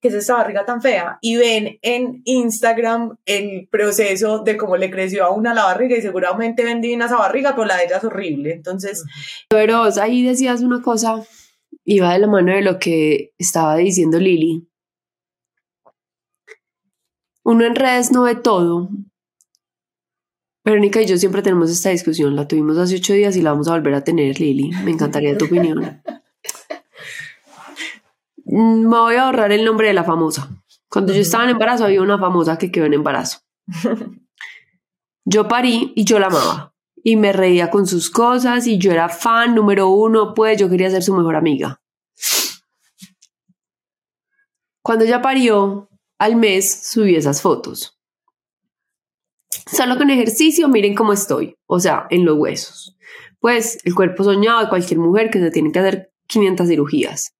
¿qué es esta barriga tan fea? Y ven en Instagram el proceso de cómo le creció a una la barriga y seguramente ven divina esa barriga, pero la de ella es horrible. Entonces... Pero ahí decías una cosa, iba de la mano de lo que estaba diciendo Lili. Uno en redes no ve todo, Verónica y yo siempre tenemos esta discusión, la tuvimos hace ocho días y la vamos a volver a tener, Lili. Me encantaría tu opinión. Mm, me voy a ahorrar el nombre de la famosa. Cuando yo estaba en embarazo había una famosa que quedó en embarazo. Yo parí y yo la amaba. Y me reía con sus cosas y yo era fan número uno, pues yo quería ser su mejor amiga. Cuando ella parió, al mes subí esas fotos. Solo con ejercicio, miren cómo estoy, o sea, en los huesos. Pues el cuerpo soñado de cualquier mujer que se tiene que hacer 500 cirugías.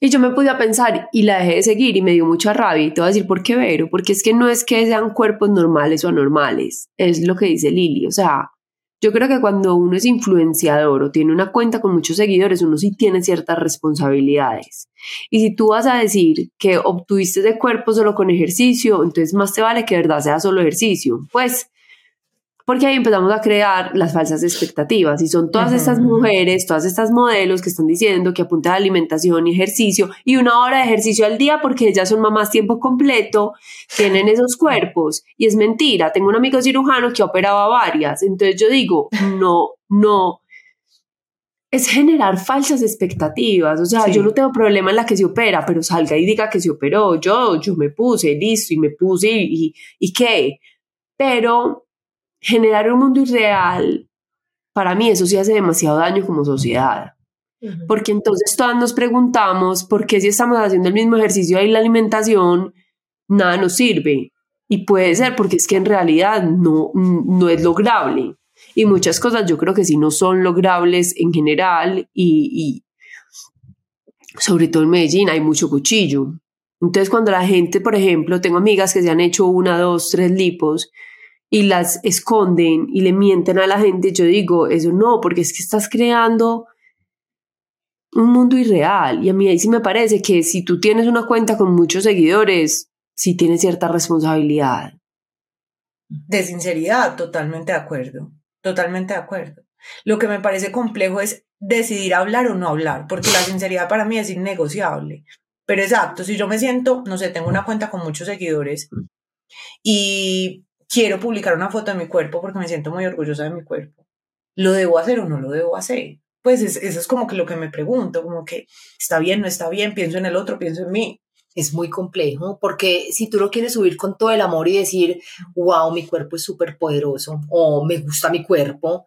Y yo me a pensar y la dejé de seguir y me dio mucha rabia. Y te voy a decir por qué, Vero, porque es que no es que sean cuerpos normales o anormales, es lo que dice Lili. O sea, yo creo que cuando uno es influenciador o tiene una cuenta con muchos seguidores, uno sí tiene ciertas responsabilidades. Y si tú vas a decir que obtuviste de cuerpo solo con ejercicio, entonces más te vale que de verdad sea solo ejercicio. Pues porque ahí empezamos a crear las falsas expectativas y son todas estas mujeres, todas estas modelos que están diciendo que apunta a alimentación y ejercicio y una hora de ejercicio al día porque ellas son mamás tiempo completo, tienen esos cuerpos y es mentira. Tengo un amigo cirujano que operaba varias, entonces yo digo, no, no. Es generar falsas expectativas. O sea, yo no tengo problema en la que se opera, pero salga y diga que se operó. Yo, yo me puse, listo, y me puse y, y qué. Pero generar un mundo irreal, para mí eso sí hace demasiado daño como sociedad. Porque entonces todas nos preguntamos por qué si estamos haciendo el mismo ejercicio ahí la alimentación, nada nos sirve. Y puede ser porque es que en realidad no, no es lograble. Y muchas cosas yo creo que sí no son logrables en general y, y sobre todo en Medellín hay mucho cuchillo. Entonces cuando la gente, por ejemplo, tengo amigas que se han hecho una, dos, tres lipos y las esconden y le mienten a la gente, yo digo, eso no, porque es que estás creando un mundo irreal. Y a mí ahí sí me parece que si tú tienes una cuenta con muchos seguidores, sí tienes cierta responsabilidad. De sinceridad, totalmente de acuerdo, totalmente de acuerdo. Lo que me parece complejo es decidir hablar o no hablar, porque la sinceridad para mí es innegociable. Pero exacto, si yo me siento, no sé, tengo una cuenta con muchos seguidores y quiero publicar una foto de mi cuerpo porque me siento muy orgullosa de mi cuerpo, ¿lo debo hacer o no lo debo hacer? Pues eso es como que lo que me pregunto, como que está bien, no está bien, pienso en el otro, pienso en mí. Es muy complejo porque si tú lo quieres subir con todo el amor y decir, wow, mi cuerpo es súper poderoso o me gusta mi cuerpo,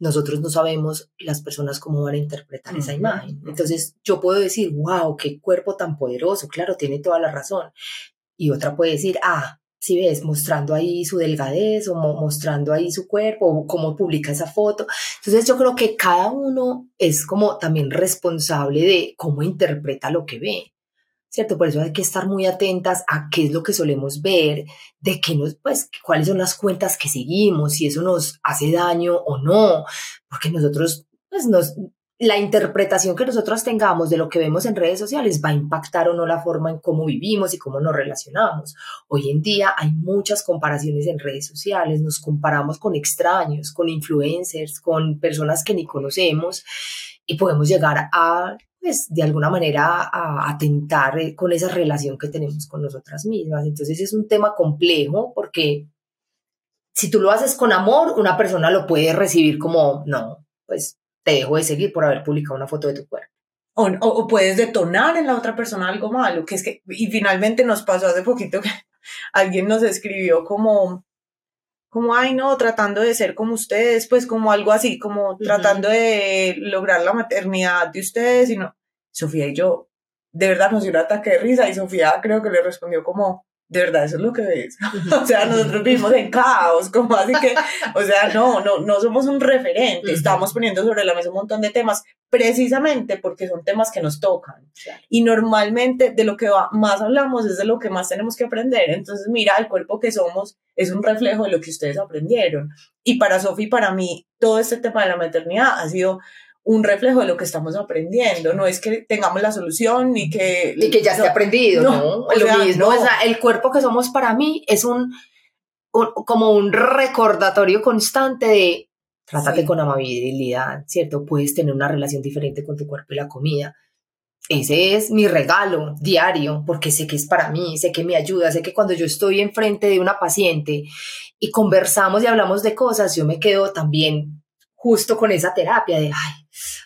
nosotros no sabemos las personas cómo van a interpretar esa imagen. Entonces yo puedo decir, wow, qué cuerpo tan poderoso, claro, tiene toda la razón. Y otra puede decir, ah, si ves, mostrando ahí su delgadez o mostrando ahí su cuerpo o cómo publica esa foto. Entonces yo creo que cada uno es como también responsable de cómo interpreta lo que ve. ¿cierto? Por eso hay que estar muy atentas a qué es lo que solemos ver, de qué nos, pues, cuáles son las cuentas que seguimos, si eso nos hace daño o no, porque nosotros, pues, nos, la interpretación que nosotros tengamos de lo que vemos en redes sociales va a impactar o no la forma en cómo vivimos y cómo nos relacionamos. Hoy en día hay muchas comparaciones en redes sociales, nos comparamos con extraños, con influencers, con personas que ni conocemos y podemos llegar a pues de alguna manera a atentar eh, con esa relación que tenemos con nosotras mismas. Entonces es un tema complejo porque si tú lo haces con amor, una persona lo puede recibir como, no, pues te dejo de seguir por haber publicado una foto de tu cuerpo. O, o, puedes detonar en la otra persona algo malo, que es que, y finalmente nos pasó hace poquito que alguien nos escribió como, como, ay, no, tratando de ser como ustedes, pues como algo así, como tratando de lograr la maternidad de ustedes, y no, Sofía y yo, de verdad nos dio un ataque de risa y Sofía creo que le respondió como, de verdad, eso es lo que ves. o sea, nosotros vivimos en caos, como así que, o sea, no, no, no somos un referente, estamos poniendo sobre la mesa un montón de temas, precisamente porque son temas que nos tocan. Y normalmente de lo que más hablamos es de lo que más tenemos que aprender. Entonces, mira, el cuerpo que somos es un reflejo de lo que ustedes aprendieron. Y para Sofía y para mí, todo este tema de la maternidad ha sido un reflejo de lo que estamos aprendiendo, no es que tengamos la solución ni que... Y que ya esté aprendido, ¿no? Lo mismo, o sea, el cuerpo que somos para mí es un, como un recordatorio constante de trátate con amabilidad, ¿cierto? Puedes tener una relación diferente con tu cuerpo y la comida. Ese es mi regalo diario, porque sé que es para mí, sé que me ayuda, sé que cuando yo estoy enfrente de una paciente y conversamos y hablamos de cosas, yo me quedo también justo con esa terapia de, ay,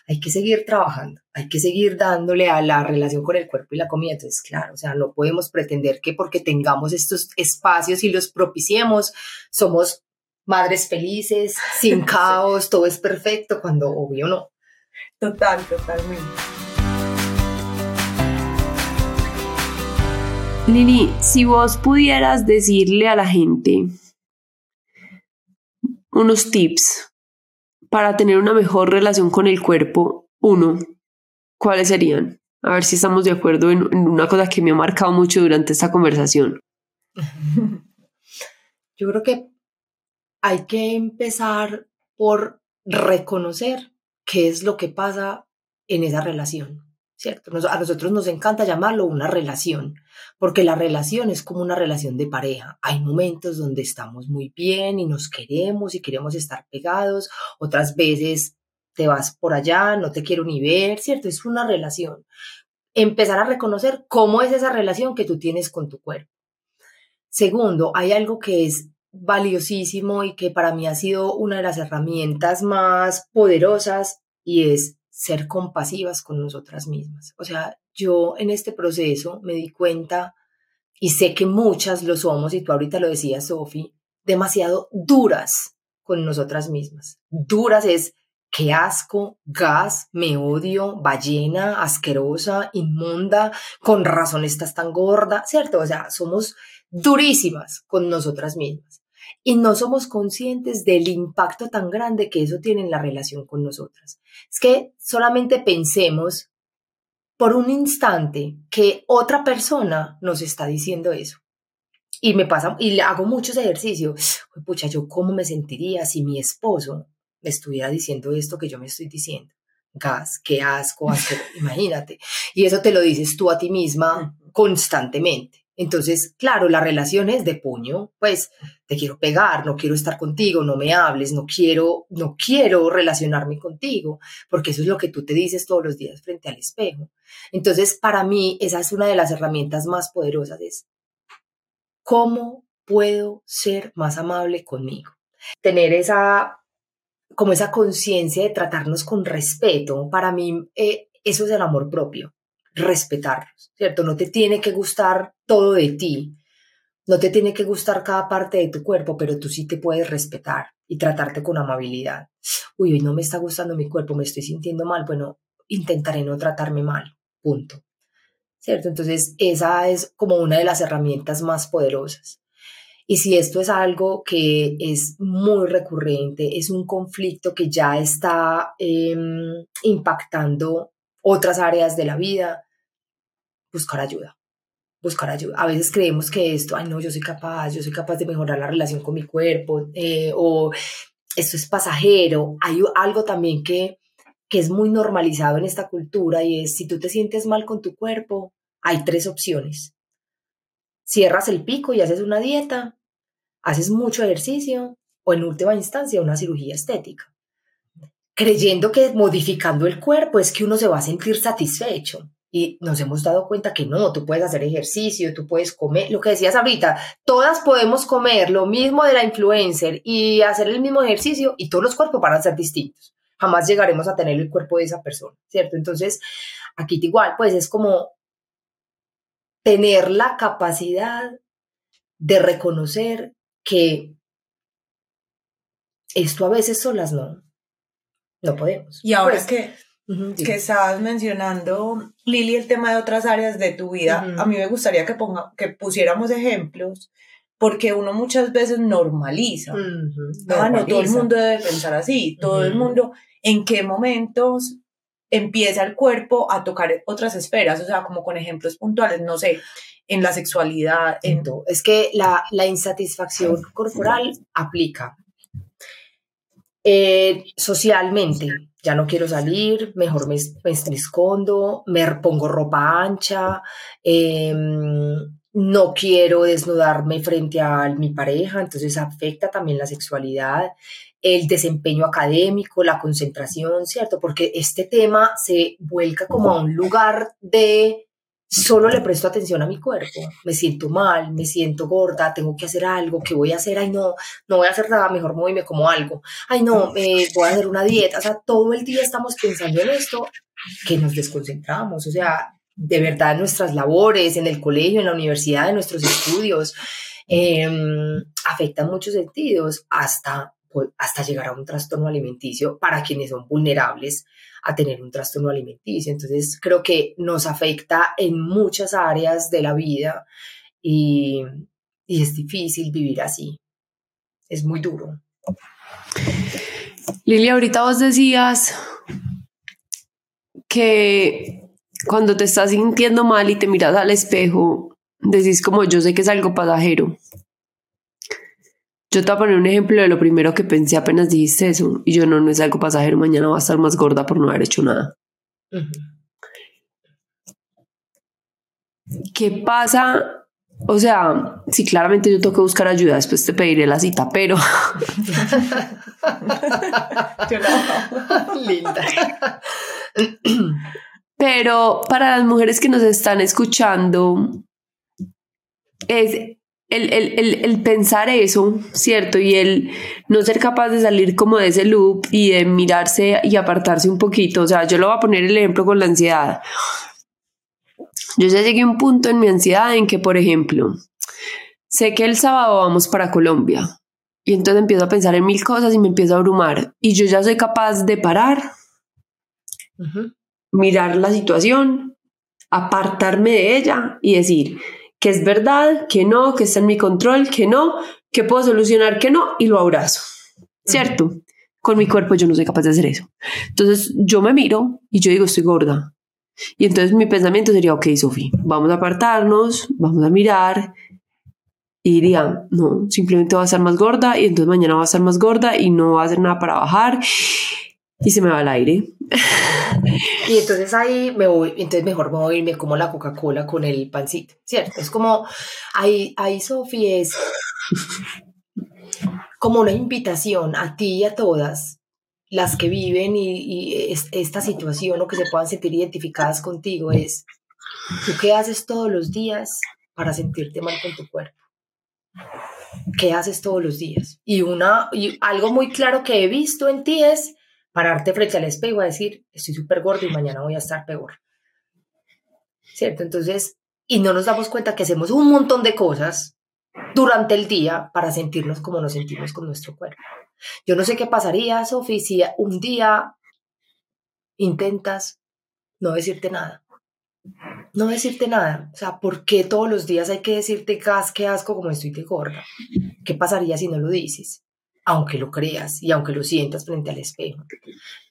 hay que seguir trabajando, hay que seguir dándole a la relación con el cuerpo y la comida. Entonces, claro, o sea, no podemos pretender que porque tengamos estos espacios y los propiciemos, somos madres felices, sin caos, todo es perfecto, cuando obvio no. Total, totalmente. Lili, si vos pudieras decirle a la gente unos tips para tener una mejor relación con el cuerpo, uno, ¿cuáles serían? A ver si estamos de acuerdo en, una cosa que me ha marcado mucho durante esta conversación. Yo creo que hay que empezar por reconocer qué es lo que pasa en esa relación. ¿cierto? a nosotros nos encanta llamarlo una relación, porque la relación es como una relación de pareja. Hay momentos donde estamos muy bien y nos queremos y queremos estar pegados, otras veces te vas por allá, no te quiero ni ver, ¿cierto? Es una relación. Empezar a reconocer cómo es esa relación que tú tienes con tu cuerpo. Segundo, hay algo que es valiosísimo y que para mí ha sido una de las herramientas más poderosas y es ser compasivas con nosotras mismas. O sea, yo en este proceso me di cuenta, y sé que muchas lo somos, y tú ahorita lo decías, Sofi, demasiado duras con nosotras mismas. Duras es qué asco, gas, me odio, ballena, asquerosa, inmunda, con razón estás tan gorda, ¿cierto? O sea, somos durísimas con nosotras mismas y no somos conscientes del impacto tan grande que eso tiene en la relación con nosotras. Es que solamente pensemos por un instante que otra persona nos está diciendo eso. Y me pasa, y hago muchos ejercicios. Pucha, yo cómo me sentiría si mi esposo me estuviera diciendo esto que yo me estoy diciendo. Gas, qué asco, asco, imagínate. Y eso te lo dices tú a ti misma constantemente. Entonces, claro, la relación es de puño, pues te quiero pegar, no quiero estar contigo, no me hables, no quiero, no quiero relacionarme contigo, porque eso es lo que tú te dices todos los días frente al espejo. Entonces, para mí, esa es una de las herramientas más poderosas, es cómo puedo ser más amable conmigo. Tener esa, como esa conciencia de tratarnos con respeto, para mí eh, eso es el amor propio respetarlos, ¿cierto? No te tiene que gustar todo de ti, no te tiene que gustar cada parte de tu cuerpo, pero tú sí te puedes respetar y tratarte con amabilidad. Uy, hoy no me está gustando mi cuerpo, me estoy sintiendo mal, bueno, intentaré no tratarme mal, punto. ¿Cierto? Entonces, esa es como una de las herramientas más poderosas. Y si esto es algo que es muy recurrente, es un conflicto que ya está em, impactando otras áreas de la vida, buscar ayuda, buscar ayuda. A veces creemos que esto, ay no, yo soy capaz, yo soy capaz de mejorar la relación con mi cuerpo, eh, o esto es pasajero. Hay algo también que, que es muy normalizado en esta cultura y es, si tú te sientes mal con tu cuerpo, hay tres opciones. Cierras el pico y haces una dieta, haces mucho ejercicio o en última instancia una cirugía estética creyendo que modificando el cuerpo es que uno se va a sentir satisfecho. Y nos hemos dado cuenta que no, tú puedes hacer ejercicio, tú puedes comer, lo que decías ahorita, todas podemos comer lo mismo de la influencer y hacer el mismo ejercicio y todos los cuerpos van a ser distintos. Jamás llegaremos a tener el cuerpo de esa persona, ¿cierto? Entonces, aquí igual, pues es como tener la capacidad de reconocer que esto a veces solas no, no podemos. Y ahora pues, que, que estabas mencionando, Lili, el tema de otras áreas de tu vida, a mí me gustaría que, ponga, que pusiéramos ejemplos, porque uno muchas veces normaliza. Ah, no, todo el mundo debe pensar así, todo el mundo, ¿en qué momentos empieza el cuerpo a tocar otras esferas? O sea, como con ejemplos puntuales, no sé, en la sexualidad. En... Es que la, la insatisfacción corporal aplica eh, socialmente, ya no quiero salir, mejor me, escondo, me pongo ropa ancha, em, no quiero desnudarme frente a mi pareja, entonces afecta también la sexualidad, el desempeño académico, la concentración, ¿cierto? Porque este tema se vuelca como a un lugar de solo le presto atención a mi cuerpo. Me siento mal, me siento gorda, tengo que hacer algo, ¿qué voy a hacer? Ay, no, no voy a hacer nada, mejor me voy y me como algo. Ay, no, me voy a hacer una dieta. O sea, todo el día estamos pensando en esto que nos desconcentramos. O sea, de verdad, nuestras labores en el colegio, en la universidad, en nuestros estudios, em, afectan muchos sentidos hasta, hasta llegar a un trastorno alimenticio para quienes son vulnerables a tener un trastorno alimenticio. Entonces, creo que nos afecta en muchas áreas de la vida y, es difícil vivir así. Es muy duro. Lilia, ahorita vos decías que cuando te estás sintiendo mal y te miras al espejo, decís como yo sé que es algo pasajero. Yo te voy a poner un ejemplo de lo primero que pensé apenas dijiste eso. Y yo no, no es algo pasajero, mañana va a estar más gorda por no haber hecho nada. ¿Qué pasa? O sea, sí, claramente yo tengo que buscar ayuda, después te pediré la cita, pero... Linda. pero para las mujeres que nos están escuchando, es el, el, el, pensar eso, ¿cierto? Y el no ser capaz de salir como de ese loop y de mirarse y apartarse un poquito. O sea, yo lo voy a poner el ejemplo con la ansiedad. Yo ya llegué a un punto en mi ansiedad en que, por ejemplo, sé que el sábado vamos para Colombia y entonces empiezo a pensar en mil cosas y me empiezo a abrumar y yo ya soy capaz de parar, mirar la situación, apartarme de ella y decir, que es verdad, que no, que está en mi control, que no, que puedo solucionar, que no, y lo abrazo. ¿Cierto? Con mi cuerpo yo no soy capaz de hacer eso. Entonces yo me miro y yo digo, estoy gorda. Y entonces mi pensamiento sería, ok, Sofi, vamos a apartarnos, vamos a mirar. Y diría, no, simplemente va a estar más gorda y entonces mañana va a estar más gorda y no va a hacer nada para bajar. Y se me va el aire. Y entonces ahí me voy, entonces mejor me voy y me como la Coca-Cola con el pancito, ¿cierto? Es como, ahí, ahí Sofi, es como una invitación a ti y a todas las que viven y, esta situación o que se puedan sentir identificadas contigo es, ¿tú qué haces todos los días para sentirte mal con tu cuerpo? ¿Qué haces todos los días? Y, una, y algo muy claro que he visto en ti es pararte frente al espejo y decir, estoy súper gordo y mañana voy a estar peor. ¿Cierto? Entonces, y no nos damos cuenta que hacemos un montón de cosas durante el día para sentirnos como nos sentimos con nuestro cuerpo. Yo no sé qué pasaría, Sofía, si un día intentas no decirte nada. No decirte nada. O sea, ¿por qué todos los días hay que decirte gas, qué asco, como estoy de gorda? ¿Qué pasaría si no lo dices? Aunque lo creas y aunque lo sientas frente al espejo.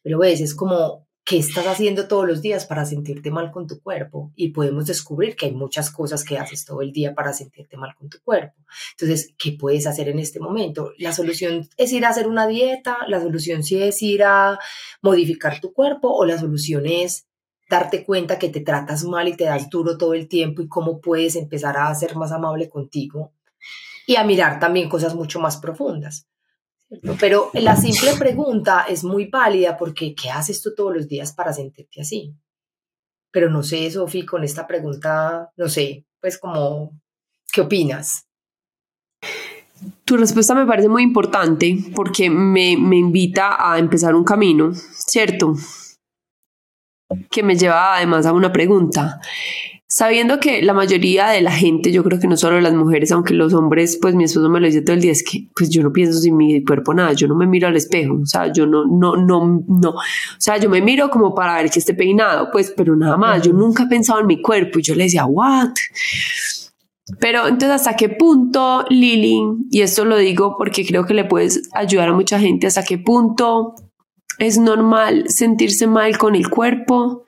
Pero ves, es como, ¿qué estás haciendo todos los días para sentirte mal con tu cuerpo? Y podemos descubrir que hay muchas cosas que haces todo el día para sentirte mal con tu cuerpo. Entonces, ¿qué puedes hacer en este momento? La solución es ir a hacer una dieta, la solución sí es ir a modificar tu cuerpo o la solución es darte cuenta que te tratas mal y te das duro todo el tiempo y cómo puedes empezar a ser más amable contigo y a mirar también cosas mucho más profundas. Pero la simple pregunta es muy válida porque ¿qué haces tú todos los días para sentirte así? Pero no sé, Sofi, con esta pregunta, no sé, pues como, ¿qué opinas? Tu respuesta me parece muy importante porque me, me invita a empezar un camino, ¿cierto? Que me lleva además a una pregunta sabiendo que la mayoría de la gente, yo creo que no solo las mujeres, aunque los hombres, pues mi esposo me lo dice todo el día, es que pues yo no pienso sin mi cuerpo nada, yo no me miro al espejo, o sea, yo no, no, no, no, o sea, yo me miro como para ver que esté peinado, pues, pero nada más, yo nunca he pensado en mi cuerpo y yo le decía, what? Pero entonces, ¿hasta qué punto, Lili, y esto lo digo porque creo que le puedes ayudar a mucha gente, hasta qué punto es normal sentirse mal con el cuerpo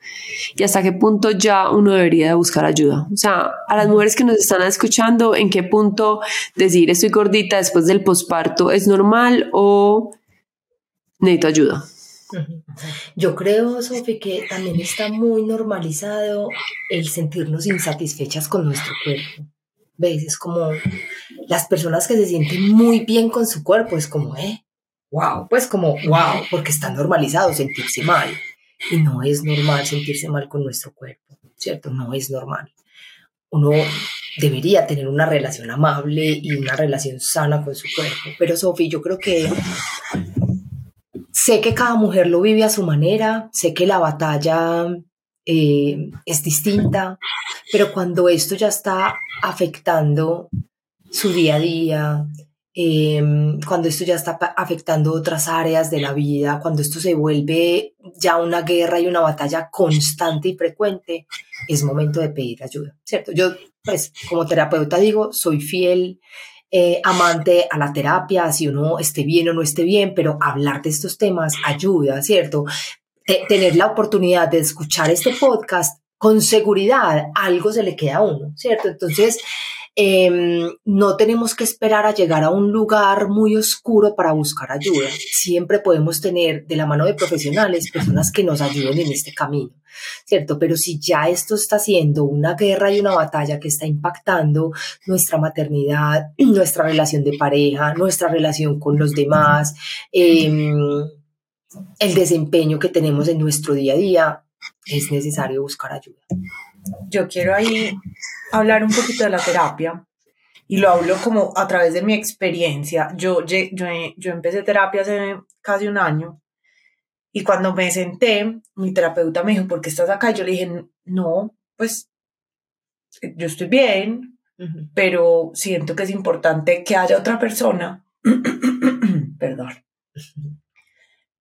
y hasta qué punto ya uno debería de buscar ayuda. O sea, a las mujeres que nos están escuchando, ¿en qué punto decir estoy gordita después del posparto es normal o necesito ayuda? Yo creo, Sofi, que también está muy normalizado el sentirnos insatisfechas con nuestro cuerpo. ¿Ves? Es como las personas que se sienten muy bien con su cuerpo, es como, eh, wow, pues como wow, porque está normalizado sentirse mal. Y no es normal sentirse mal con nuestro cuerpo, ¿cierto? No es normal. Uno debería tener una relación amable y una relación sana con su cuerpo. Pero Sofi, yo creo que sé que cada mujer lo vive a su manera, sé que la batalla eh, es distinta, pero cuando esto ya está afectando su día a día, Em, cuando esto ya está afectando otras áreas de la vida, cuando esto se vuelve ya una guerra y una batalla constante y frecuente, es momento de pedir ayuda, ¿cierto? Yo, pues, como terapeuta digo, soy fiel eh, amante a la terapia, si uno esté bien o no esté bien, pero hablar de estos temas ayuda, ¿cierto? tener la oportunidad de escuchar este podcast con seguridad, algo se le queda a uno, ¿cierto? Entonces, Em, no tenemos que esperar a llegar a un lugar muy oscuro para buscar ayuda. Siempre podemos tener de la mano de profesionales personas que nos ayuden en este camino, ¿cierto? Pero si ya esto está siendo una guerra y una batalla que está impactando nuestra maternidad, nuestra relación de pareja, nuestra relación con los demás, em, el desempeño que tenemos en nuestro día a día, es necesario buscar ayuda. Yo quiero ahí hablar un poquito de la terapia y lo hablo como a través de mi experiencia. Yo, yo, yo empecé terapia hace casi un año y cuando me senté, mi terapeuta me dijo, ¿por qué estás acá? Y yo le dije, no, pues yo estoy bien, pero siento que es importante que haya otra persona, perdón,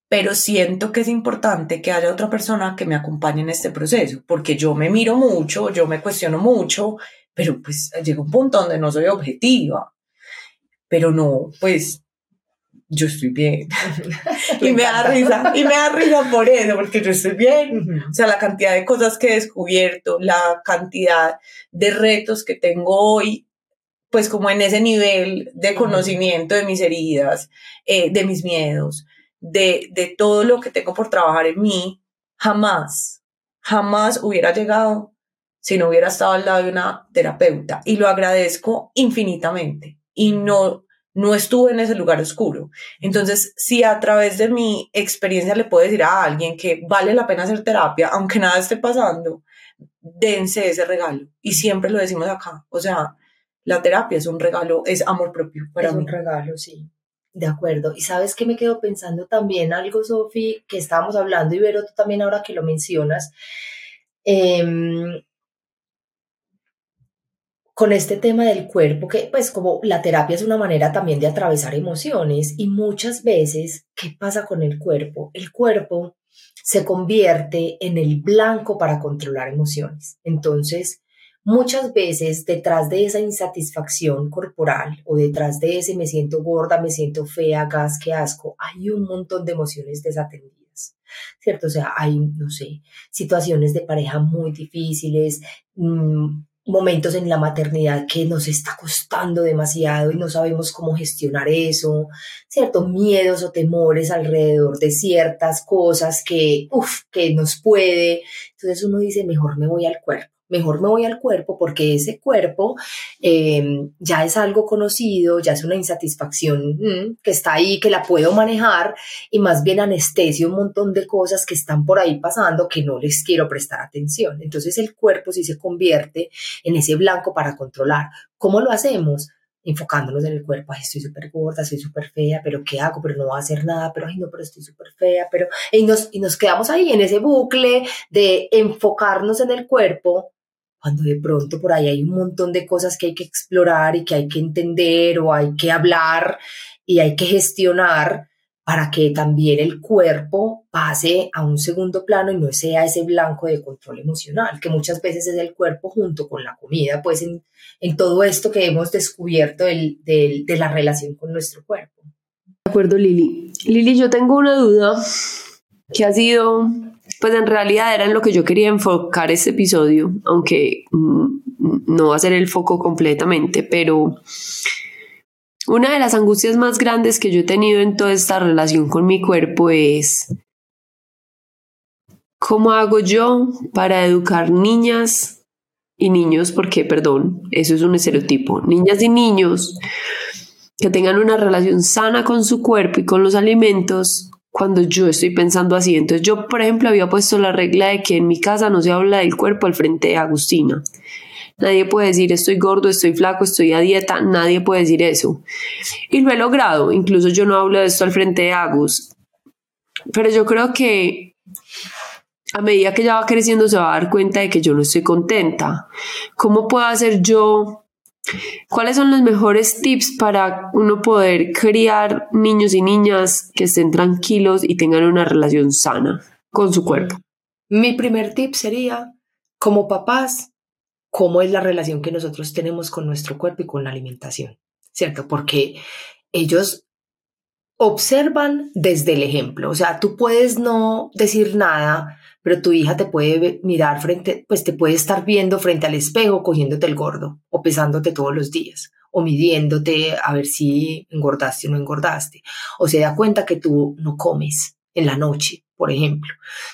pero siento que es importante que haya otra persona que me acompañe en este proceso, porque yo me miro mucho, yo me cuestiono mucho, pero pues llega un punto donde no soy objetiva, pero no, pues yo estoy bien. y me da risa, y me da risa por eso, porque yo estoy bien. O sea, la cantidad de cosas que he descubierto, la cantidad de retos que tengo hoy, pues como en ese nivel de conocimiento de mis heridas, eh, de mis miedos, de, de todo lo que tengo por trabajar en mí, jamás, jamás hubiera llegado si no hubiera estado al lado de una terapeuta. Y lo agradezco infinitamente. Y no, no estuve en ese lugar oscuro. Entonces, si a través de mi experiencia le puedo decir a alguien que vale la pena hacer terapia, aunque nada esté pasando, dense ese regalo. Y siempre lo decimos acá. O sea, la terapia es un regalo, es amor propio para es mí. un regalo, sí. De acuerdo. Y sabes que me quedo pensando también algo, Sofi, que estábamos hablando, y Vero, tú también ahora que lo mencionas. Em, con este tema del cuerpo, que pues como la terapia es una manera también de atravesar emociones y muchas veces, ¿qué pasa con el cuerpo? El cuerpo se convierte en el blanco para controlar emociones. Entonces, muchas veces detrás de esa insatisfacción corporal o detrás de ese me siento gorda, me siento fea, gas, qué asco, hay un montón de emociones desatendidas. ¿Cierto? O sea, hay, no sé, situaciones de pareja muy difíciles, mmm, momentos en la maternidad que nos está costando demasiado y no sabemos cómo gestionar eso, ¿cierto? Miedos o temores alrededor de ciertas cosas que, uf, que nos puede. Entonces uno dice, mejor me voy al cuerpo mejor me voy al cuerpo porque ese cuerpo eh, ya es algo conocido, ya es una insatisfacción mm, que está ahí, que la puedo manejar y más bien anestesio un montón de cosas que están por ahí pasando que no les quiero prestar atención. Entonces el cuerpo sí se convierte en ese blanco para controlar. ¿Cómo lo hacemos? enfocándonos en el cuerpo, ay, estoy súper gorda, estoy súper fea, pero ¿qué hago? Pero no voy a hacer nada, pero ay, no, pero estoy súper fea, pero... Y nos, y nos quedamos ahí en ese bucle de enfocarnos en el cuerpo cuando de pronto por ahí hay un montón de cosas que hay que explorar y que hay que entender o hay que hablar y hay que gestionar para que también el cuerpo pase a un segundo plano y no sea ese blanco de control emocional, que muchas veces es el cuerpo junto con la comida, pues en, en todo esto que hemos descubierto del, del, de la relación con nuestro cuerpo. De acuerdo, Lili. Lili, yo tengo una duda que ha sido pues en realidad era en lo que yo quería enfocar este episodio, aunque mm, no va a ser el foco completamente, pero una de las angustias más grandes que yo he tenido en toda esta relación con mi cuerpo es cómo hago yo para educar niñas y niños, porque, perdón, eso es un estereotipo, niñas y niños que tengan una relación sana con su cuerpo y con los alimentos cuando yo estoy pensando así. Entonces yo, por ejemplo, había puesto la regla de que en mi casa no se habla del cuerpo al frente de Agustina. Nadie puede decir estoy gordo, estoy flaco, estoy a dieta, nadie puede decir eso. Y lo he logrado, incluso yo no hablo de esto al frente de Agus. Pero yo creo que a medida que ella va creciendo se va a dar cuenta de que yo no estoy contenta. ¿Cómo puedo hacer yo ¿Cuáles son los mejores tips para uno poder criar niños y niñas que estén tranquilos y tengan una relación sana con su cuerpo? Mi primer tip sería, como papás, cómo es la relación que nosotros tenemos con nuestro cuerpo y con la alimentación, ¿cierto? Porque ellos observan desde el ejemplo, o sea, tú puedes no decir nada, pero tu hija te puede mirar frente, pues te puede estar viendo frente al espejo cogiéndote el gordo o pesándote todos los días o midiéndote a ver si engordaste o no engordaste o se da cuenta que tú no comes en la noche, por ejemplo,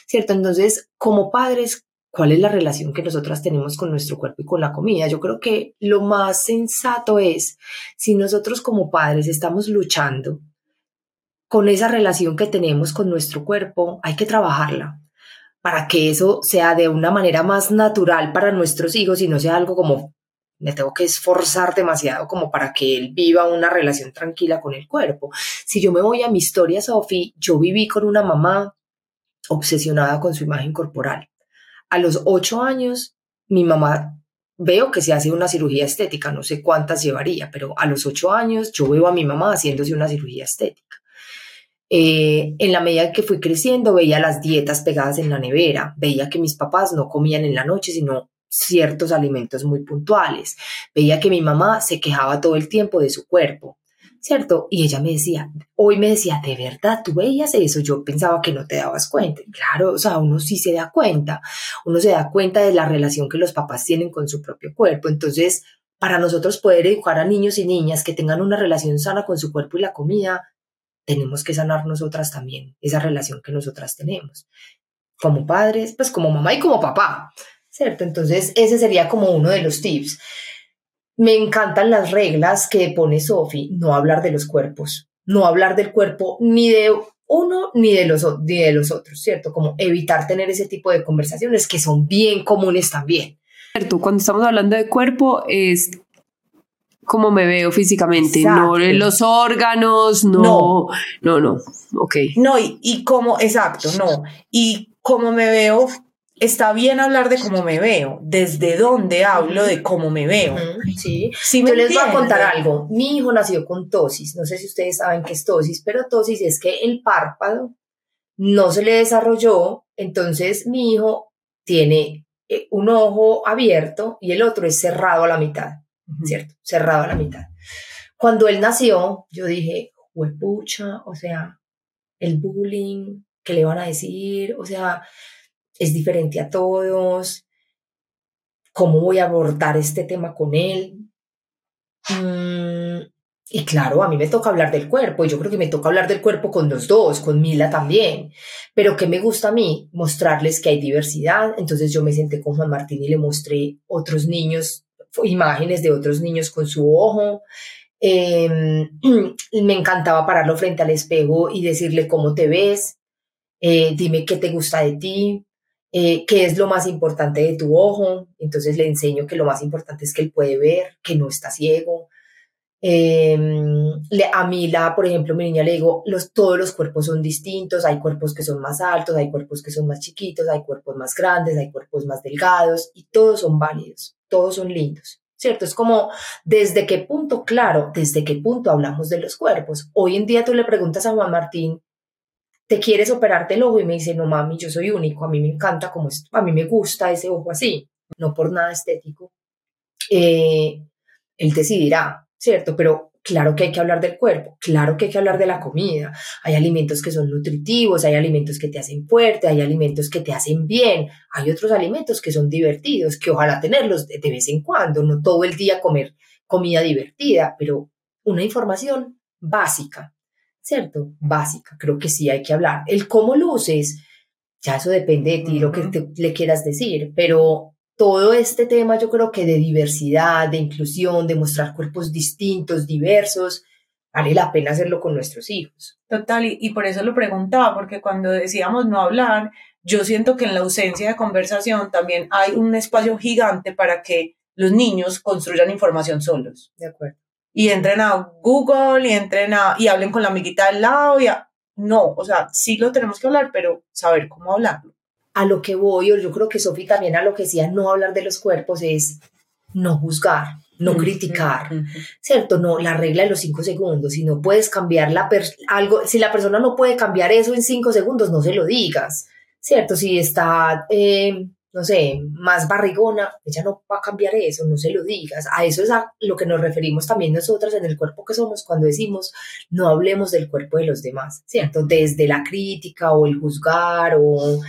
¿cierto? Entonces, como padres, ¿cuál es la relación que nosotras tenemos con nuestro cuerpo y con la comida? Yo creo que lo más sensato es si nosotros como padres estamos luchando con esa relación que tenemos con nuestro cuerpo, hay que trabajarla para que eso sea de una manera más natural para nuestros hijos y no sea algo como me tengo que esforzar demasiado como para que él viva una relación tranquila con el cuerpo. Si yo me voy a mi historia, Sofi, yo viví con una mamá obsesionada con su imagen corporal. A los ocho años, mi mamá veo que se hace una cirugía estética, no sé cuántas llevaría, pero a los ocho años yo veo a mi mamá haciéndose una cirugía estética. Eh, en la medida que fui creciendo, veía las dietas pegadas en la nevera, veía que mis papás no comían en la noche, sino ciertos alimentos muy puntuales. Veía que mi mamá se quejaba todo el tiempo de su cuerpo, ¿cierto? Y ella me decía, hoy me decía, ¿de verdad tú veías eso? Yo pensaba que no te dabas cuenta. Claro, o sea, uno sí se da cuenta, uno se da cuenta de la relación que los papás tienen con su propio cuerpo. Entonces, para nosotros poder educar a niños y niñas que tengan una relación sana con su cuerpo y la comida, tenemos que sanar nosotras también esa relación que nosotras tenemos. Como padres, pues como mamá y como papá, ¿cierto? Entonces, ese sería como uno de los tips. Me encantan las reglas que pone Sofi, no hablar de los cuerpos, no hablar del cuerpo ni de uno ni de los, ni de los otros, ¿cierto? Como evitar tener ese tipo de conversaciones que son bien comunes también. Cierto, cuando estamos hablando de cuerpo es como me veo físicamente, no los órganos, no, no, no, ok. No, y, y como, exacto, no, y como me veo está bien hablar de cómo me veo, desde dónde hablo de cómo me veo. Sí, sí yo les voy a contar algo. Mi hijo nació con tosis, no sé si ustedes saben qué es tosis, pero tosis es que el párpado no se le desarrolló, entonces mi hijo tiene eh, un ojo abierto y el otro es cerrado a la mitad, ¿cierto? Cerrado a la mitad. Cuando él nació, yo dije, huepucha, o sea, el bullying, ¿qué le van a decir? O sea, es diferente a todos, cómo voy a abordar este tema con él. Mm, y claro, a mí me toca hablar del cuerpo, y yo creo que me toca hablar del cuerpo con los dos, con Mila también. Pero que me gusta a mí mostrarles que hay diversidad. Entonces yo me senté con Juan Martín y le mostré otros niños, imágenes de otros niños con su ojo. Em, me encantaba pararlo frente al espejo y decirle cómo te ves, eh, dime qué te gusta de ti, eh, qué es lo más importante de tu ojo. Entonces le enseño que lo más importante es que él puede ver, que no está ciego. Em, a Mila, por ejemplo, mi niña le digo, los, todos los cuerpos son distintos, hay cuerpos que son más altos, hay cuerpos que son más chiquitos, hay cuerpos más grandes, hay cuerpos más delgados y todos son válidos, todos son lindos, ¿cierto? Es como, ¿desde qué punto, claro, desde qué punto hablamos de los cuerpos? Hoy en día tú le preguntas a Juan Martín, ¿te quieres operarte el ojo? Y me dice, no mami, yo soy único, a mí me encanta como esto, a mí me gusta ese ojo así, no por nada estético. Eh, él decidirá, ¿cierto? Pero claro que hay que hablar del cuerpo, claro que hay que hablar de la comida. Hay alimentos que son nutritivos, hay alimentos que te hacen fuerte, hay alimentos que te hacen bien, hay otros alimentos que son divertidos, que ojalá tenerlos de, de vez en cuando, no todo el día comer comida divertida, pero una información básica, ¿cierto? Básica, creo que sí hay que hablar. El cómo luces, ya eso depende de ti, lo que le quieras decir, pero todo este tema yo creo que de diversidad, de inclusión, de mostrar cuerpos distintos, diversos, vale la pena hacerlo con nuestros hijos. Total, y, y por eso lo preguntaba, porque cuando decíamos no hablar, yo siento que en la ausencia de conversación también hay un espacio gigante para que los niños construyan información solos. De acuerdo y entren a Google y entren a, y hablen con la amiguita al lado y no, o sea, sí lo tenemos que hablar, pero saber cómo hablarlo. A lo que voy, yo creo que Sofi también a lo que decía no hablar de los cuerpos es no juzgar, no criticar, ¿cierto? No, la regla de los cinco segundos, si no puedes cambiar la algo, si la persona no puede cambiar eso en cinco segundos, no se lo digas, ¿cierto? Si está eh, no sé, más barrigona, ella no va a cambiar eso, no se lo digas. A eso es a lo que nos referimos también nosotras en el cuerpo que somos cuando decimos no hablemos del cuerpo de los demás, ¿cierto? Desde la crítica o el juzgar o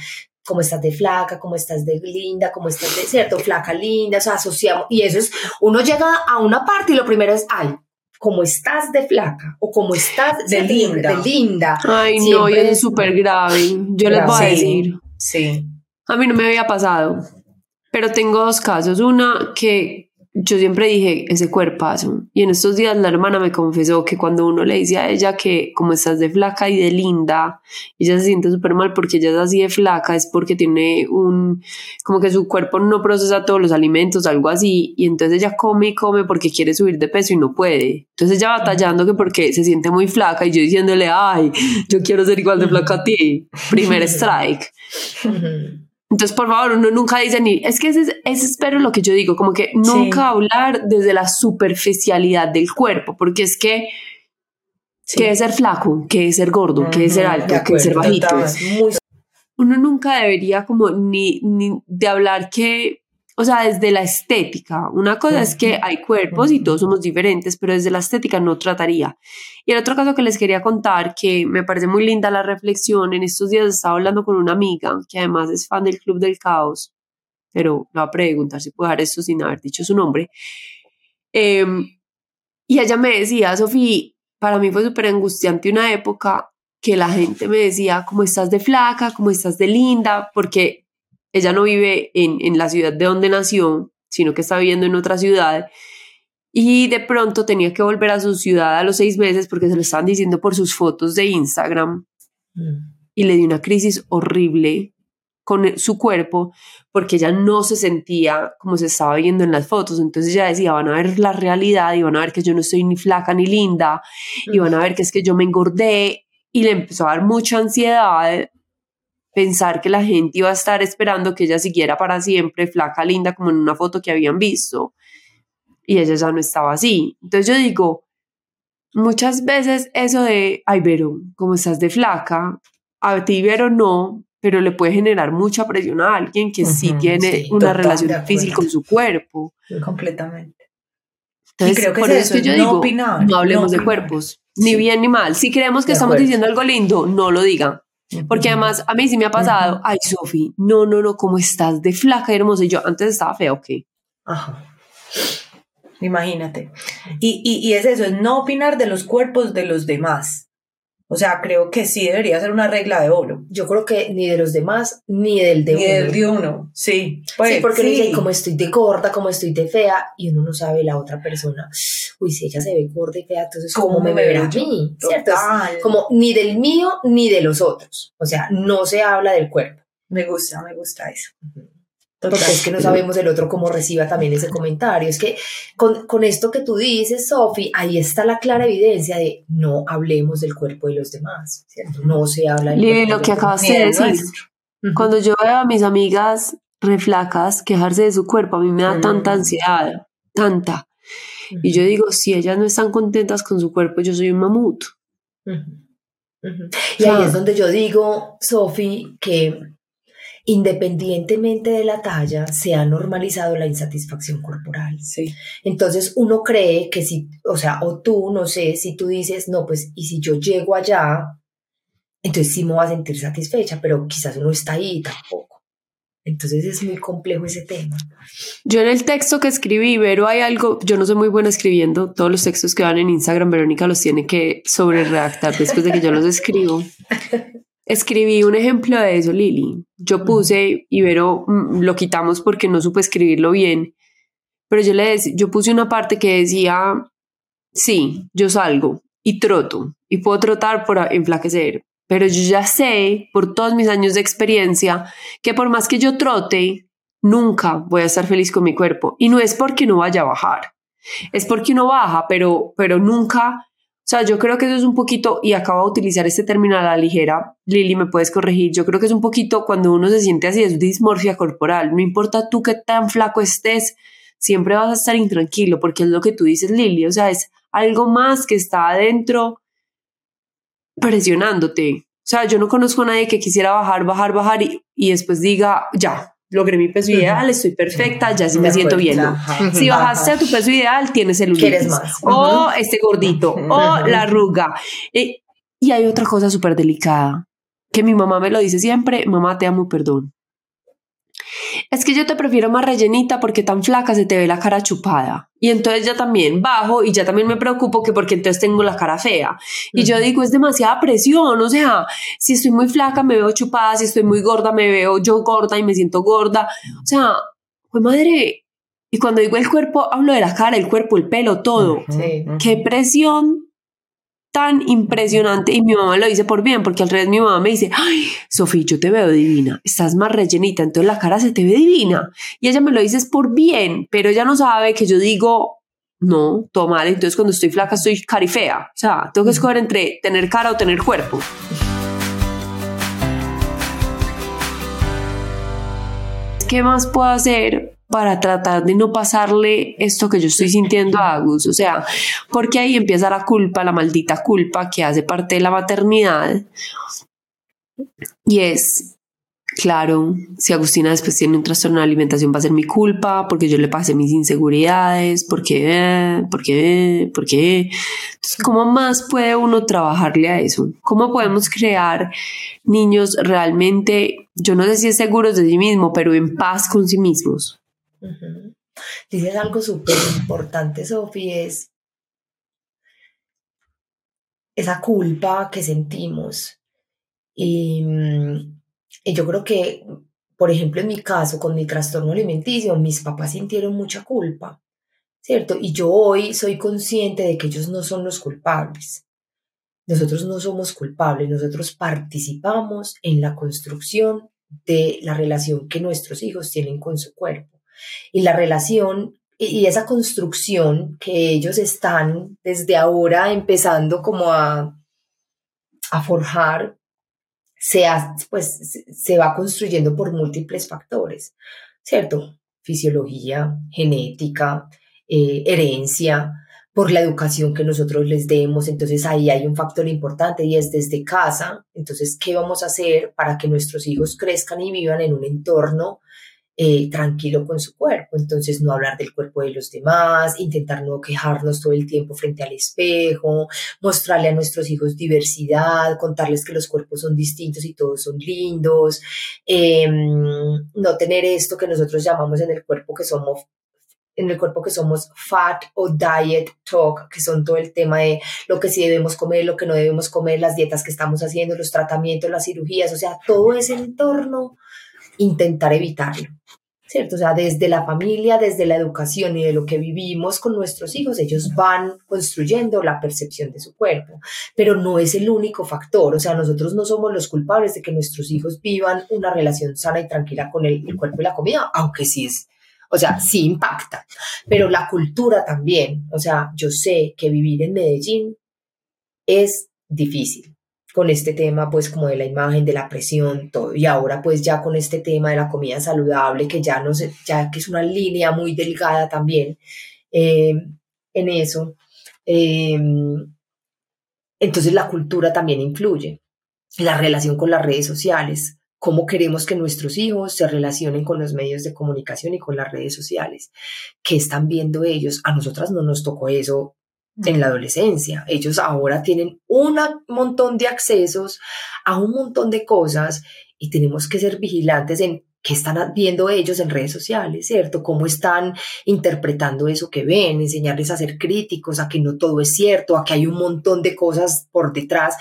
cómo estás de flaca, cómo estás de linda, cómo estás de, ¿cierto? Flaca, linda, o sea, asociamos. Y eso es, uno llega a una parte y lo primero es, ay, cómo estás de flaca o cómo estás de linda. De linda. Ay, no, y es súper grave. Yo les voy a decir. Sí. A mí no me había pasado, pero tengo dos casos. Una que yo siempre dije ese cuerpazo y en estos días la hermana me confesó que cuando uno le dice a ella que como estás de flaca y de linda, ella se siente súper mal porque ella es así de flaca, es porque tiene un, como que su cuerpo no procesa todos los alimentos, algo así, y entonces ella come y come porque quiere subir de peso y no puede. Entonces ella batallando que porque se siente muy flaca y yo diciéndole, ay, yo quiero ser igual de flaca a ti, primer strike. Entonces, por favor, uno nunca dice ni, es que ese, es espero lo que yo digo, como que nunca hablar desde la superficialidad del cuerpo, porque es que, ¿qué es ser flaco? ¿Qué es ser gordo? ¿Qué es ser alto? ¿Qué es ser bajito? Uno nunca debería como ni, ni de hablar que o sea, desde la estética. Una cosa es que hay cuerpos y todos somos diferentes, pero desde la estética no trataría. Y el otro caso que les quería contar, que me parece muy linda la reflexión, en estos días estaba hablando con una amiga que además es fan del Club del Caos, pero le voy a preguntar si puedo dar esto sin haber dicho su nombre. Em, y ella me decía, Sofía, para mí fue súper angustiante una época que la gente me decía, ¿cómo estás de flaca? ¿Cómo estás de linda? Porque ella no vive en, en la ciudad de donde nació, sino que está viviendo en otra ciudad. Y de pronto tenía que volver a su ciudad a los seis meses porque se lo estaban diciendo por sus fotos de Instagram. Mm. Y le dio una crisis horrible con su cuerpo porque ella no se sentía como se estaba viendo en las fotos. Entonces ella decía, van a ver la realidad y van a ver que yo no estoy ni flaca ni linda y van a ver que es que yo me engordé y le empezó a dar mucha ansiedad pensar que la gente iba a estar esperando que ella siguiera para siempre flaca, linda, como en una foto que habían visto. Y ella ya no estaba así. Entonces yo digo, muchas veces eso de, ay, Vero, como estás de flaca, a ti, Vero, no, pero le puede generar mucha presión a alguien que sí tiene una relación difícil con su cuerpo. Completamente. Entonces, creo que por eso, que yo digo, no hablemos de cuerpos, ni bien ni mal. Si creemos que estamos diciendo algo lindo, no lo digan. Porque además a mí sí me ha pasado, ay Sofi, no, no, no, ¿cómo estás de flaca y hermosa? Y yo antes estaba fea, ok. Ajá. Imagínate. Y, y, y es eso, es no opinar de los cuerpos de los demás. O sea, creo que sí debería ser una regla de oro. Yo creo que ni de los demás, ni del de ni uno. Ni del de uno, sí. Pues, sí, porque sí. como estoy de gorda, como estoy de fea, y uno no sabe la otra persona. Uy, si ella se ve gorda y fea, entonces ¿cómo, me verá a mí? ¿Cierto? Como ni del mío, ni de los otros. O sea, no se habla del cuerpo. Me gusta, me gusta eso. Porque es que no sabemos el otro cómo reciba también ese comentario. Es que con, con esto que tú dices, Sofi, ahí está la clara evidencia de no hablemos del cuerpo de los demás, ¿cierto? No se habla del lo que acabas de decir. Cuando yo veo a mis amigas reflacas quejarse de su cuerpo, a mí me da tanta ansiedad, tanta. Y yo digo, si ellas no están contentas con su cuerpo, yo soy un mamut. Y ahí es donde yo digo, Sofi, que independientemente de la talla, se ha normalizado la insatisfacción corporal. Sí. Entonces uno cree que si, o sea, o tú, no sé, si tú dices, no, pues, y si yo llego allá, entonces sí me voy a sentir satisfecha, pero quizás uno está ahí tampoco. Entonces es muy complejo ese tema. Yo en el texto que escribí, pero hay algo, yo no soy muy buena escribiendo, todos los textos que van en Instagram, Verónica los tiene que sobre redactar después de que yo los escribo. Escribí un ejemplo de eso, Lili. Yo puse, y Vero mm, lo quitamos porque no supe escribirlo bien, pero yo le yo puse una parte que decía, sí, yo salgo y troto y puedo trotar por enflaquecer, pero yo ya sé por todos mis años de experiencia que por más que yo trote, nunca voy a estar feliz con mi cuerpo. Y no es porque no vaya a bajar, es porque uno baja, pero, pero nunca o sea, yo creo que eso es un poquito, y acabo de utilizar este término a la ligera, Lili, me puedes corregir, yo creo que es un poquito cuando uno se siente así, es dismorfia corporal, no importa tú qué tan flaco estés, siempre vas a estar intranquilo, porque es lo que tú dices, Lili, o sea, es algo más que está adentro presionándote. O sea, yo no conozco a nadie que quisiera bajar, bajar, bajar y, y después diga, ya, logré mi peso ideal, estoy perfecta, ya sí me, siento bien. Si bajaste a tu peso ideal, tienes el más? O este gordito, o la arruga. Eh, y hay otra cosa súper delicada, que mi mamá me lo dice siempre, mamá, te amo, perdón. Es que yo te prefiero más rellenita porque tan flaca se te ve la cara chupada. Y entonces ya también bajo y ya también me preocupo que porque entonces tengo la cara fea. Y yo digo, es demasiada presión. O sea, si estoy muy flaca me veo chupada, si estoy muy gorda me veo yo gorda y me siento gorda. O sea, pues madre. Y cuando digo el cuerpo, hablo de la cara, el cuerpo, el pelo, todo. Qué presión tan impresionante y mi mamá lo dice por bien, porque al revés mi mamá me dice, ay, Sofía, yo te veo divina, estás más rellenita, entonces la cara se te ve divina. Y ella me lo dice por bien, pero ella no sabe que yo digo, no, todo mal, entonces cuando estoy flaca estoy carifea. O sea, tengo que escoger entre tener cara o tener cuerpo. ¿Qué más puedo hacer para tratar de no pasarle esto que yo estoy sintiendo a Agus. O sea, porque ahí empieza la culpa, la maldita culpa que hace parte de la maternidad. Y es, claro, si Agustina después tiene un trastorno de alimentación va a ser mi culpa, porque yo le pasé mis inseguridades, porque, porque, porque. ¿cómo más puede uno trabajarle a eso? ¿Cómo podemos crear niños realmente, yo no sé si es seguros de sí mismo, pero en paz con sí mismos? Dices algo súper importante, Sofía, es esa culpa que sentimos. Y, mm, y yo creo que, por ejemplo, en mi caso, con mi trastorno alimenticio, mis papás sintieron mucha culpa, ¿cierto? Y yo hoy soy consciente de que ellos no son los culpables. Nosotros no somos culpables, nosotros participamos en la construcción de la relación que nuestros hijos tienen con su cuerpo. Y la relación y esa construcción que ellos están desde ahora empezando como a, forjar, se, pues, se va construyendo por múltiples factores, ¿cierto? Fisiología, genética, eh, herencia, por la educación que nosotros les demos. Entonces ahí hay un factor importante y es desde casa. Entonces, ¿qué vamos a hacer para que nuestros hijos crezcan y vivan en un entorno eh, tranquilo con su cuerpo. Entonces, no hablar del cuerpo de los demás, intentar no quejarnos todo el tiempo frente al espejo, mostrarle a nuestros hijos diversidad, contarles que los cuerpos son distintos y todos son lindos, em, no tener esto que nosotros llamamos en el cuerpo que somos en el cuerpo que somos fat o diet talk, que son todo el tema de lo que sí debemos comer, lo que no debemos comer, las dietas que estamos haciendo, los tratamientos, las cirugías, o sea, todo ese entorno, intentar evitarlo. ¿Cierto? O sea, desde la familia, desde la educación y de lo que vivimos con nuestros hijos, ellos van construyendo la percepción de su cuerpo, pero no es el único factor, o sea, nosotros no somos los culpables de que nuestros hijos vivan una relación sana y tranquila con el, cuerpo y la comida, aunque sí es o sea, sí impacta, pero la cultura también. O sea, yo sé que vivir en Medellín es difícil con este tema, pues como de la imagen, de la presión. Y ahora, pues ya con este tema de la comida saludable, que ya no sé, ya que es una línea muy delgada también eh, en eso. Eh, entonces la cultura también influye. La relación con las redes sociales cómo queremos que nuestros hijos se relacionen con los medios de comunicación y con las redes sociales. ¿Qué están viendo ellos? A nosotras no nos tocó eso en la adolescencia. Ellos ahora tienen un montón de accesos a un montón de cosas y tenemos que ser vigilantes en qué están viendo ellos en redes sociales, ¿cierto? Cómo están interpretando eso que ven, enseñarles a ser críticos, a que no todo es cierto, a que hay un montón de cosas por detrás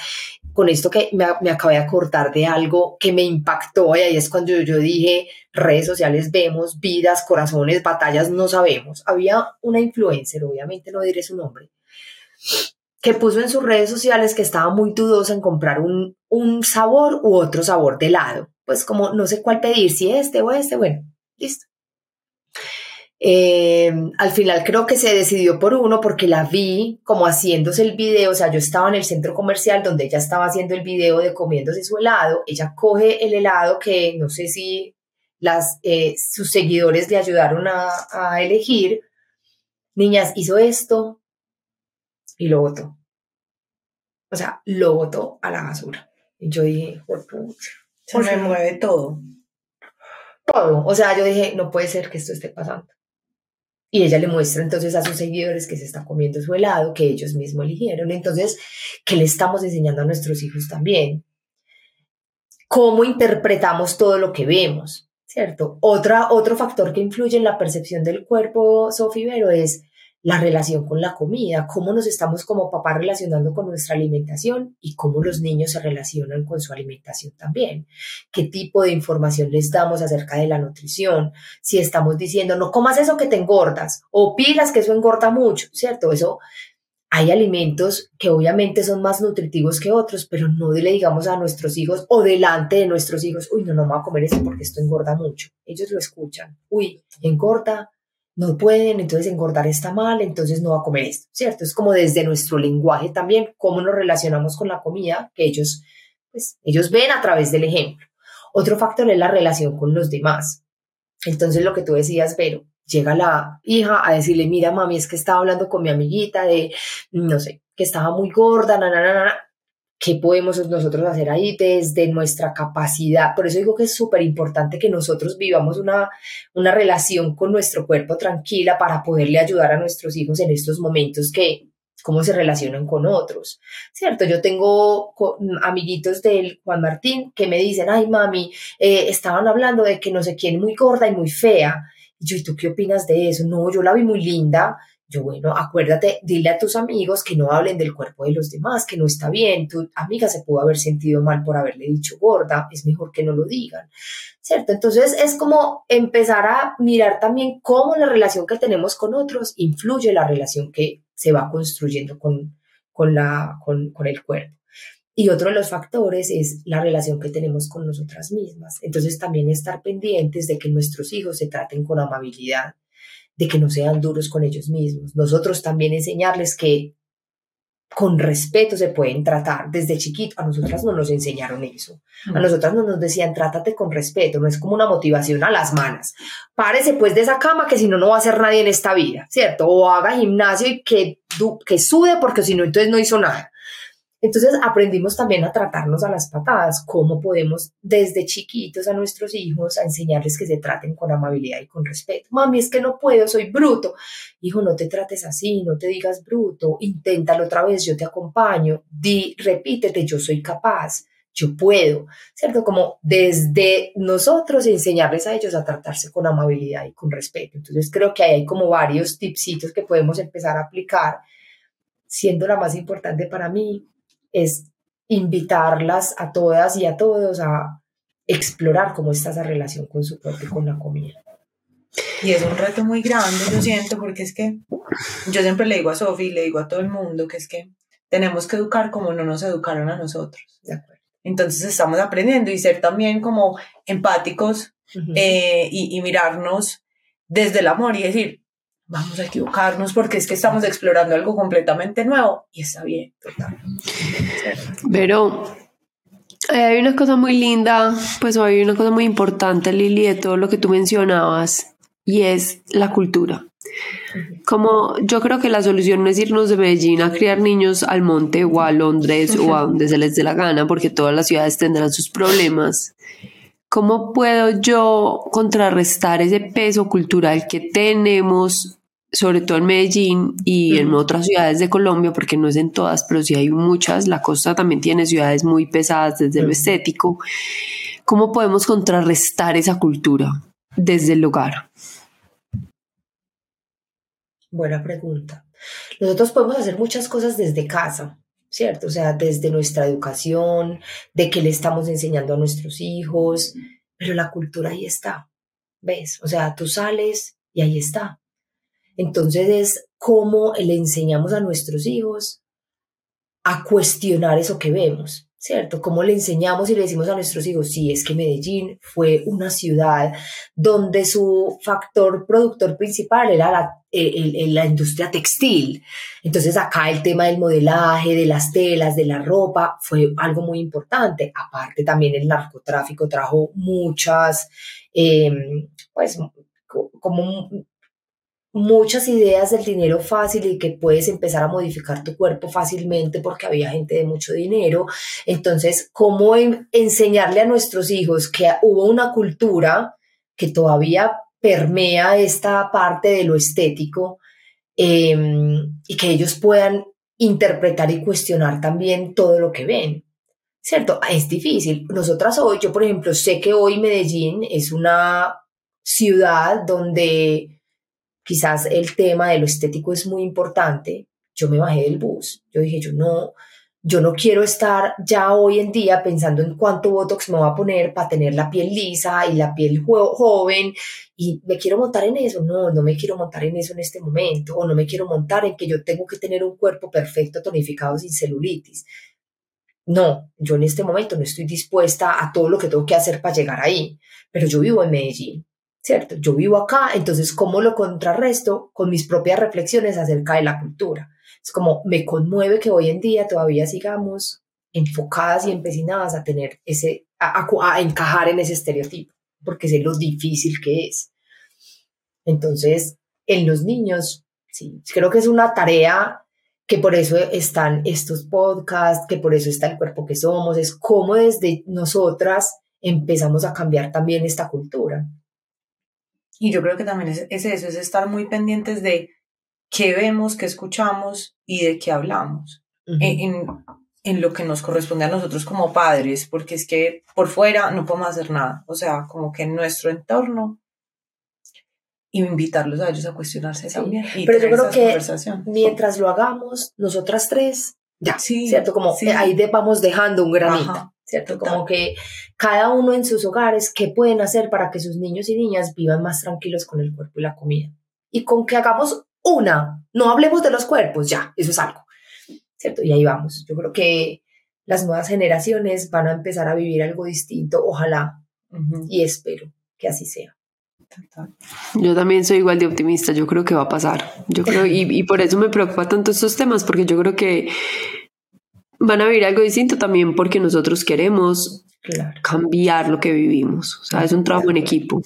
con esto que me, me, acabé de acordar de algo que me impactó y ahí es cuando yo, dije, redes sociales vemos, vidas, corazones, batallas, no sabemos. Había una influencer, obviamente no diré su nombre, que puso en sus redes sociales que estaba muy dudosa en comprar un, un sabor u otro sabor de helado. Pues como no sé cuál pedir, si este o este, bueno, listo. Eh, al final creo que se decidió por uno porque la vi como haciéndose el video, o sea, yo estaba en el centro comercial donde ella estaba haciendo el video de comiéndose su helado, ella coge el helado que no sé si las, eh, sus seguidores le ayudaron a, a elegir, niñas, hizo esto y lo votó. O sea, lo votó a la basura. Y yo dije, por se me mueve todo. Todo. O sea, yo dije, no puede ser que esto esté pasando. Y ella le muestra entonces a sus seguidores que se está comiendo su helado, que ellos mismos eligieron. Entonces, ¿qué le estamos enseñando a nuestros hijos también? ¿Cómo interpretamos todo lo que vemos? ¿Cierto? Otra, otro factor que influye en la percepción del cuerpo, Sofi Vero, es la relación con la comida, cómo nos estamos como papá relacionando con nuestra alimentación y cómo los niños se relacionan con su alimentación también. ¿Qué tipo de información les damos acerca de la nutrición? Si estamos diciendo, no comas eso que te engordas o pilas que eso engorda mucho, ¿cierto? Eso hay alimentos que obviamente son más nutritivos que otros, pero no le digamos a nuestros hijos o delante de nuestros hijos, uy, no, no me voy a comer eso porque esto engorda mucho. Ellos lo escuchan, uy, engorda, no pueden, entonces engordar está mal, entonces no va a comer esto, ¿cierto? Es como desde nuestro lenguaje también, cómo nos relacionamos con la comida, que ellos, pues, ellos ven a través del ejemplo. Otro factor es la relación con los demás. Entonces, lo que tú decías, pero llega la hija a decirle, mira, mami, es que estaba hablando con mi amiguita de, no sé, que estaba muy gorda, na. ¿Qué podemos nosotros hacer ahí desde nuestra capacidad? Por eso digo que es súper importante que nosotros vivamos una, una relación con nuestro cuerpo tranquila para poderle ayudar a nuestros hijos en estos momentos que, cómo se relacionan con otros, ¿cierto? Yo tengo amiguitos del Juan Martín que me dicen, ay mami, eh, estaban hablando de que no sé quién muy gorda y muy fea. Yo, ¿y tú qué opinas de eso? No, yo la vi muy linda Yo, bueno, acuérdate, dile a tus amigos que no hablen del cuerpo de los demás, que no está bien. Tu amiga se pudo haber sentido mal por haberle dicho gorda, es mejor que no lo digan, ¿cierto? Entonces es como empezar a mirar también cómo la relación que tenemos con otros influye la relación que se va construyendo con, con, la, con, con el cuerpo. Y otro de los factores es la relación que tenemos con nosotras mismas. Entonces también estar pendientes de que nuestros hijos se traten con amabilidad, de que no sean duros con ellos mismos. Nosotros también enseñarles que con respeto se pueden tratar. Desde chiquito, a nosotras no nos enseñaron eso. A mm. nosotras no nos decían, trátate con respeto, no es como una motivación a las manos. Párese pues de esa cama que si no, no va a ser nadie en esta vida, ¿cierto? O haga gimnasio y que, que sude porque si no, entonces no hizo nada. Entonces aprendimos también a tratarnos a las patadas, cómo podemos desde chiquitos a nuestros hijos a enseñarles que se traten con amabilidad y con respeto. Mami, es que no puedo, soy bruto. Hijo, no te trates así, no te digas bruto, inténtalo otra vez, yo te acompaño, di, repítete, yo soy capaz, yo puedo, ¿cierto? Como desde nosotros enseñarles a ellos a tratarse con amabilidad y con respeto. Entonces creo que hay como varios tipsitos que podemos empezar a aplicar, siendo la más importante para mí es invitarlas a todas y a todos a explorar cómo está esa relación con su cuerpo y con la comida. Y es un reto muy grande, yo siento, porque es que yo siempre le digo a Sofi, le digo a todo el mundo que es que tenemos que educar como no nos educaron a nosotros. Entonces estamos aprendiendo y ser también como empáticos eh, y, y mirarnos desde el amor y decir, vamos a equivocarnos porque es que estamos explorando algo completamente nuevo y está bien, total. Pero hay una cosa muy linda, pues hay una cosa muy importante, Lili, de todo lo que tú mencionabas y es la cultura. Como yo creo que la solución no es irnos de Medellín a criar niños al monte o a Londres o a donde se les dé la gana, porque todas las ciudades tendrán sus problemas. ¿Cómo puedo yo contrarrestar ese peso cultural que tenemos sobre todo en Medellín y en otras ciudades de Colombia, porque no es en todas, pero sí hay muchas. La costa también tiene ciudades muy pesadas desde lo estético. ¿Cómo podemos contrarrestar esa cultura desde el lugar? Buena pregunta. Nosotros podemos hacer muchas cosas desde casa, ¿cierto? O sea, desde nuestra educación, de qué le estamos enseñando a nuestros hijos, pero la cultura ahí está, ¿ves? O sea, tú sales y ahí está. Entonces es cómo le enseñamos a nuestros hijos a cuestionar eso que vemos, ¿cierto? Cómo le enseñamos y le decimos a nuestros hijos, sí, es que Medellín fue una ciudad donde su factor productor principal era la, la industria textil. Entonces acá el tema del modelaje, de las telas, de la ropa, fue algo muy importante. Aparte también el narcotráfico trajo muchas, em, pues como muchas ideas del dinero fácil y que puedes empezar a modificar tu cuerpo fácilmente porque había gente de mucho dinero. Entonces, ¿cómo enseñarle a nuestros hijos que hubo una cultura que todavía permea esta parte de lo estético em, y que ellos puedan interpretar y cuestionar también todo lo que ven? ¿Cierto? Es difícil. Nosotras hoy, yo por ejemplo, sé que hoy Medellín es una ciudad donde quizás el tema de lo estético es muy importante, yo me bajé del bus. Yo dije, yo no, yo no quiero estar ya hoy en día pensando en cuánto Botox me va a poner para tener la piel lisa y la piel joven y me quiero montar en eso. No, no me quiero montar en eso en este momento o no me quiero montar en que yo tengo que tener un cuerpo perfecto, tonificado, sin celulitis. No, yo en este momento no estoy dispuesta a todo lo que tengo que hacer para llegar ahí, pero yo vivo en Medellín ¿cierto? Yo vivo acá, entonces, ¿cómo lo contrarresto? Con mis propias reflexiones acerca de la cultura. Es como, me conmueve que hoy en día todavía sigamos enfocadas y empecinadas a tener ese, a, encajar en ese estereotipo, porque sé lo difícil que es. Entonces, en los niños, sí, creo que es una tarea que por eso están estos podcasts, que por eso está el cuerpo que somos, es cómo desde nosotras empezamos a cambiar también esta cultura. Y yo creo que también es, eso, es estar muy pendientes de qué vemos, qué escuchamos y de qué hablamos. en, en, lo que nos corresponde a nosotros como padres, porque es que por fuera no podemos hacer nada. O sea, como que en nuestro entorno invitarlos a ellos a cuestionarse también. pero yo creo que mientras lo hagamos, nosotras tres, ya, sí, ¿cierto? Como ahí vamos dejando un granito. ¿Cierto? Como que cada uno en sus hogares, ¿qué pueden hacer para que sus niños y niñas vivan más tranquilos con el cuerpo y la comida? Y con que hagamos una, no hablemos de los cuerpos, ya, eso es algo, ¿cierto? Y ahí vamos. Yo creo que las nuevas generaciones van a empezar a vivir algo distinto, ojalá, y espero que así sea. Yo también soy igual de optimista, yo creo que va a pasar. Yo creo, y, y por eso me preocupa tanto estos temas, porque yo creo que van a vivir algo distinto también porque nosotros queremos cambiar lo que vivimos. O sea, es un trabajo en equipo.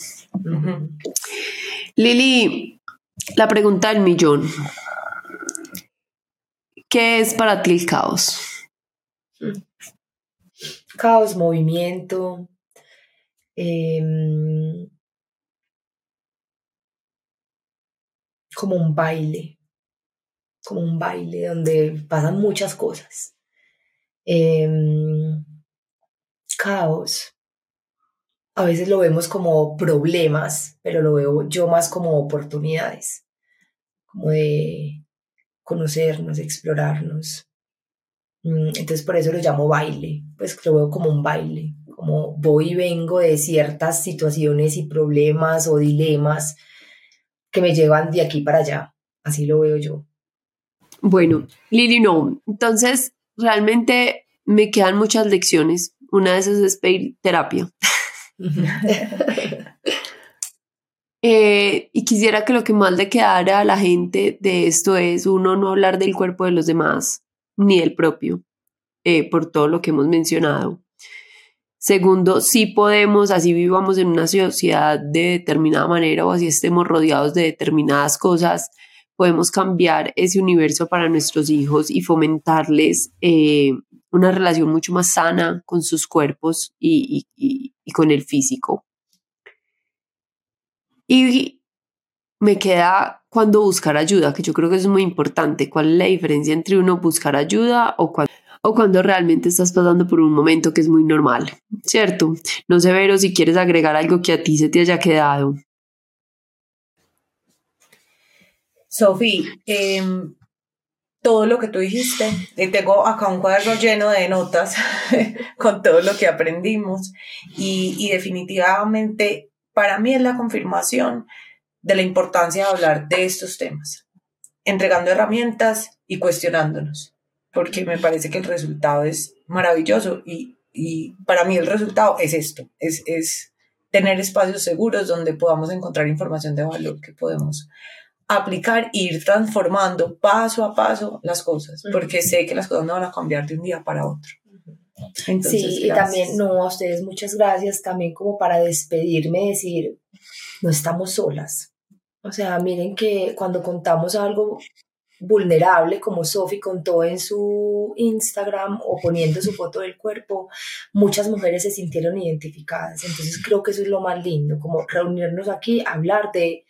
Lili, la pregunta del millón. ¿Qué es para ti el caos? Caos, movimiento. Em, como un baile, como un baile donde pasan muchas cosas. Em, caos. A veces lo vemos como problemas, pero lo veo yo más como oportunidades, como de conocernos, explorarnos. Mm, entonces por eso lo llamo baile, pues lo veo como un baile, como voy y vengo de ciertas situaciones y problemas o dilemas que me llevan de aquí para allá. Así lo veo yo. Bueno, Lili, no. Entonces, realmente me quedan muchas lecciones. Una de esas es pedir terapia. Eh, y quisiera que lo que más le quedara a la gente de esto es, uno, no hablar del cuerpo de los demás, ni del propio, eh, por todo lo que hemos mencionado. Segundo, si podemos, así vivamos en una sociedad de determinada manera o así estemos rodeados de determinadas cosas, podemos cambiar ese universo para nuestros hijos y fomentarles eh, una relación mucho más sana con sus cuerpos y, con el físico. Y me queda cuando buscar ayuda, que yo creo que es muy importante. ¿Cuál es la diferencia entre uno buscar ayuda o cuando, o cuando realmente estás pasando por un momento que es muy normal? ¿Cierto? No sé, Vero, si quieres agregar algo que a ti se te haya quedado. Sofía, em, todo lo que tú dijiste, y tengo acá un cuaderno lleno de notas con todo lo que aprendimos, y, definitivamente para mí es la confirmación de la importancia de hablar de estos temas, entregando herramientas y cuestionándonos, porque me parece que el resultado es maravilloso y, y para mí el resultado es esto, es, es tener espacios seguros donde podamos encontrar información de valor que podemos aplicar e ir transformando paso a paso las cosas, porque sé que las cosas no van a cambiar de un día para otro. sí, y también, no, a ustedes muchas gracias también como para despedirme, decir, no estamos solas. O sea, miren que cuando contamos algo vulnerable como Sophie contó en su Instagram o poniendo su foto del cuerpo, muchas mujeres se sintieron identificadas. Entonces creo que eso es lo más lindo, como reunirnos aquí, hablar de,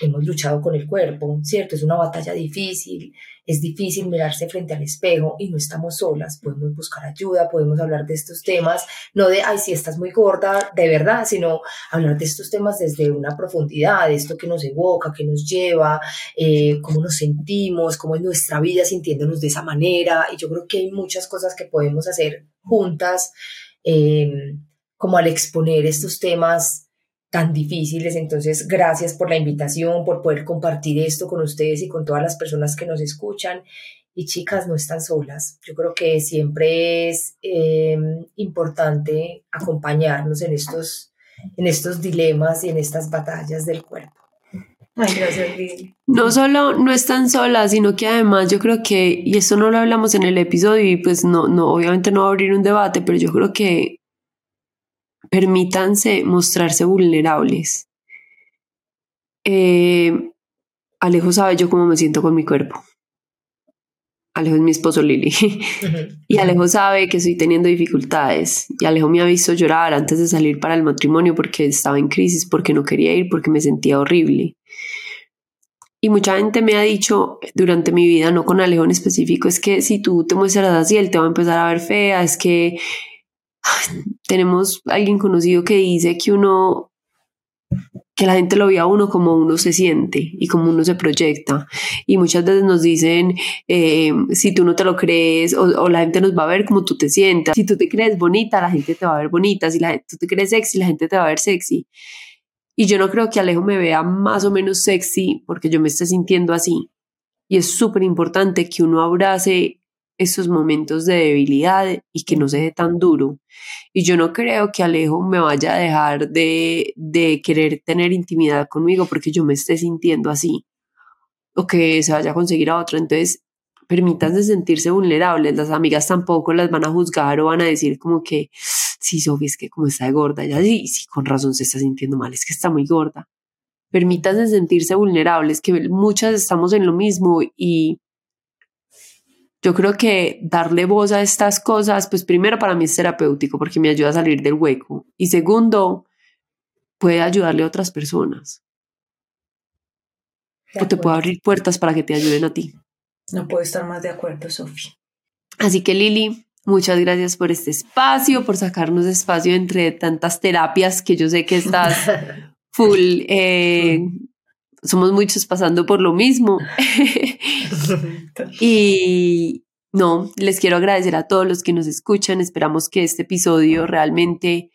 hemos luchado con el cuerpo, ¿cierto? Es una batalla difícil, es difícil mirarse frente al espejo y no estamos solas, podemos buscar ayuda, podemos hablar de estos temas, no de, ay, si estás muy gorda, de verdad, sino hablar de estos temas desde una profundidad, de esto que nos evoca, que nos lleva, eh, cómo nos sentimos, cómo es nuestra vida sintiéndonos de esa manera. Y yo creo que hay muchas cosas que podemos hacer juntas, em, como al exponer estos temas tan difíciles. Entonces, gracias por la invitación, por poder compartir esto con ustedes y con todas las personas que nos escuchan. Y chicas, no están solas. Yo creo que siempre es em, importante acompañarnos en estos, en estos dilemas y en estas batallas del cuerpo. No solo no están solas, sino que además yo creo que, y esto no lo hablamos en el episodio y pues no, no, obviamente no va a abrir un debate, pero yo creo que permítanse mostrarse vulnerables. Eh, Alejo sabe yo cómo me siento con mi cuerpo. Alejo es mi esposo Lili. y Alejo sabe que estoy teniendo dificultades. Y Alejo me ha visto llorar antes de salir para el matrimonio porque estaba en crisis, porque no quería ir, porque me sentía horrible. Y mucha gente me ha dicho durante mi vida, no con Alejo en específico, es que si tú te muestras así, él te va a empezar a ver fea, es que tenemos alguien conocido que dice que uno que la gente lo vea a uno como uno se siente y como uno se proyecta. Y muchas veces nos dicen, eh, si tú no te lo crees, o, la gente nos va a ver como tú te sientas. Si tú te crees bonita, la gente te va a ver bonita. Si la, tú te crees sexy, la gente te va a ver sexy. Y yo no creo que Alejo me vea más o menos sexy porque yo me esté sintiendo así. Y es súper importante que uno abrace esos momentos de debilidad y que no se dé tan duro. Y yo no creo que Alejo me vaya a dejar de, de querer tener intimidad conmigo porque yo me esté sintiendo así o que se vaya a conseguir a otro. Entonces, permítanse sentirse vulnerables. Las amigas tampoco las van a juzgar o van a decir como que, sí, Sofía, es que como está de gorda, ya sí, sí, con razón se está sintiendo mal, es que está muy gorda. Permítanse sentirse vulnerables, que muchas estamos en lo mismo y yo creo que darle voz a estas cosas, pues primero para mí es terapéutico porque me ayuda a salir del hueco y segundo, puede ayudarle a otras personas. o te puede abrir puertas para que te ayuden a ti. No puedo estar más de acuerdo, Sofía. Así que Lili, muchas gracias por este espacio, por sacarnos espacio entre tantas terapias que yo sé que estás full. Eh, somos muchos pasando por lo mismo. y no, les quiero agradecer a todos los que nos escuchan. Esperamos que este episodio realmente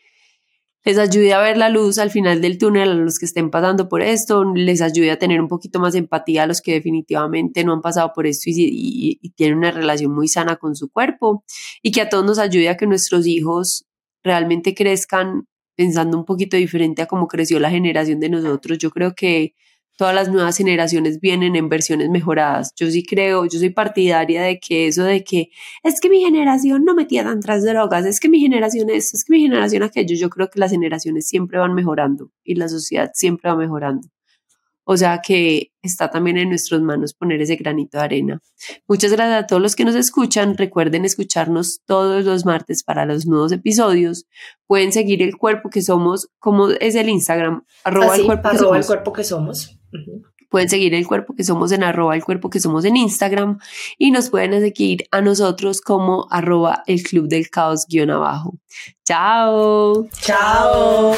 les ayude a ver la luz al final del túnel a los que estén pasando por esto, les ayude a tener un poquito más de empatía a los que definitivamente no han pasado por esto y, y tienen una relación muy sana con su cuerpo y que a todos nos ayude a que nuestros hijos realmente crezcan pensando un poquito diferente a cómo creció la generación de nosotros. Yo creo que todas las nuevas generaciones vienen en versiones mejoradas. Yo sí creo, yo soy partidaria de que eso de que es que mi generación no metía tantas drogas, es que mi generación esto, es que mi generación aquello, yo creo que las generaciones siempre van mejorando y la sociedad siempre va mejorando. O sea que está también en nuestras manos poner ese granito de arena. Muchas gracias a todos los que nos escuchan. Recuerden escucharnos todos los martes para los nuevos episodios. Pueden seguir el cuerpo que somos, como es el Instagram, arroba el cuerpo El cuerpo que somos. Pueden seguir el cuerpo que somos en arroba el cuerpo que somos en Instagram y nos pueden seguir a nosotros como arroba el club del caos guion abajo. Chao. Chao.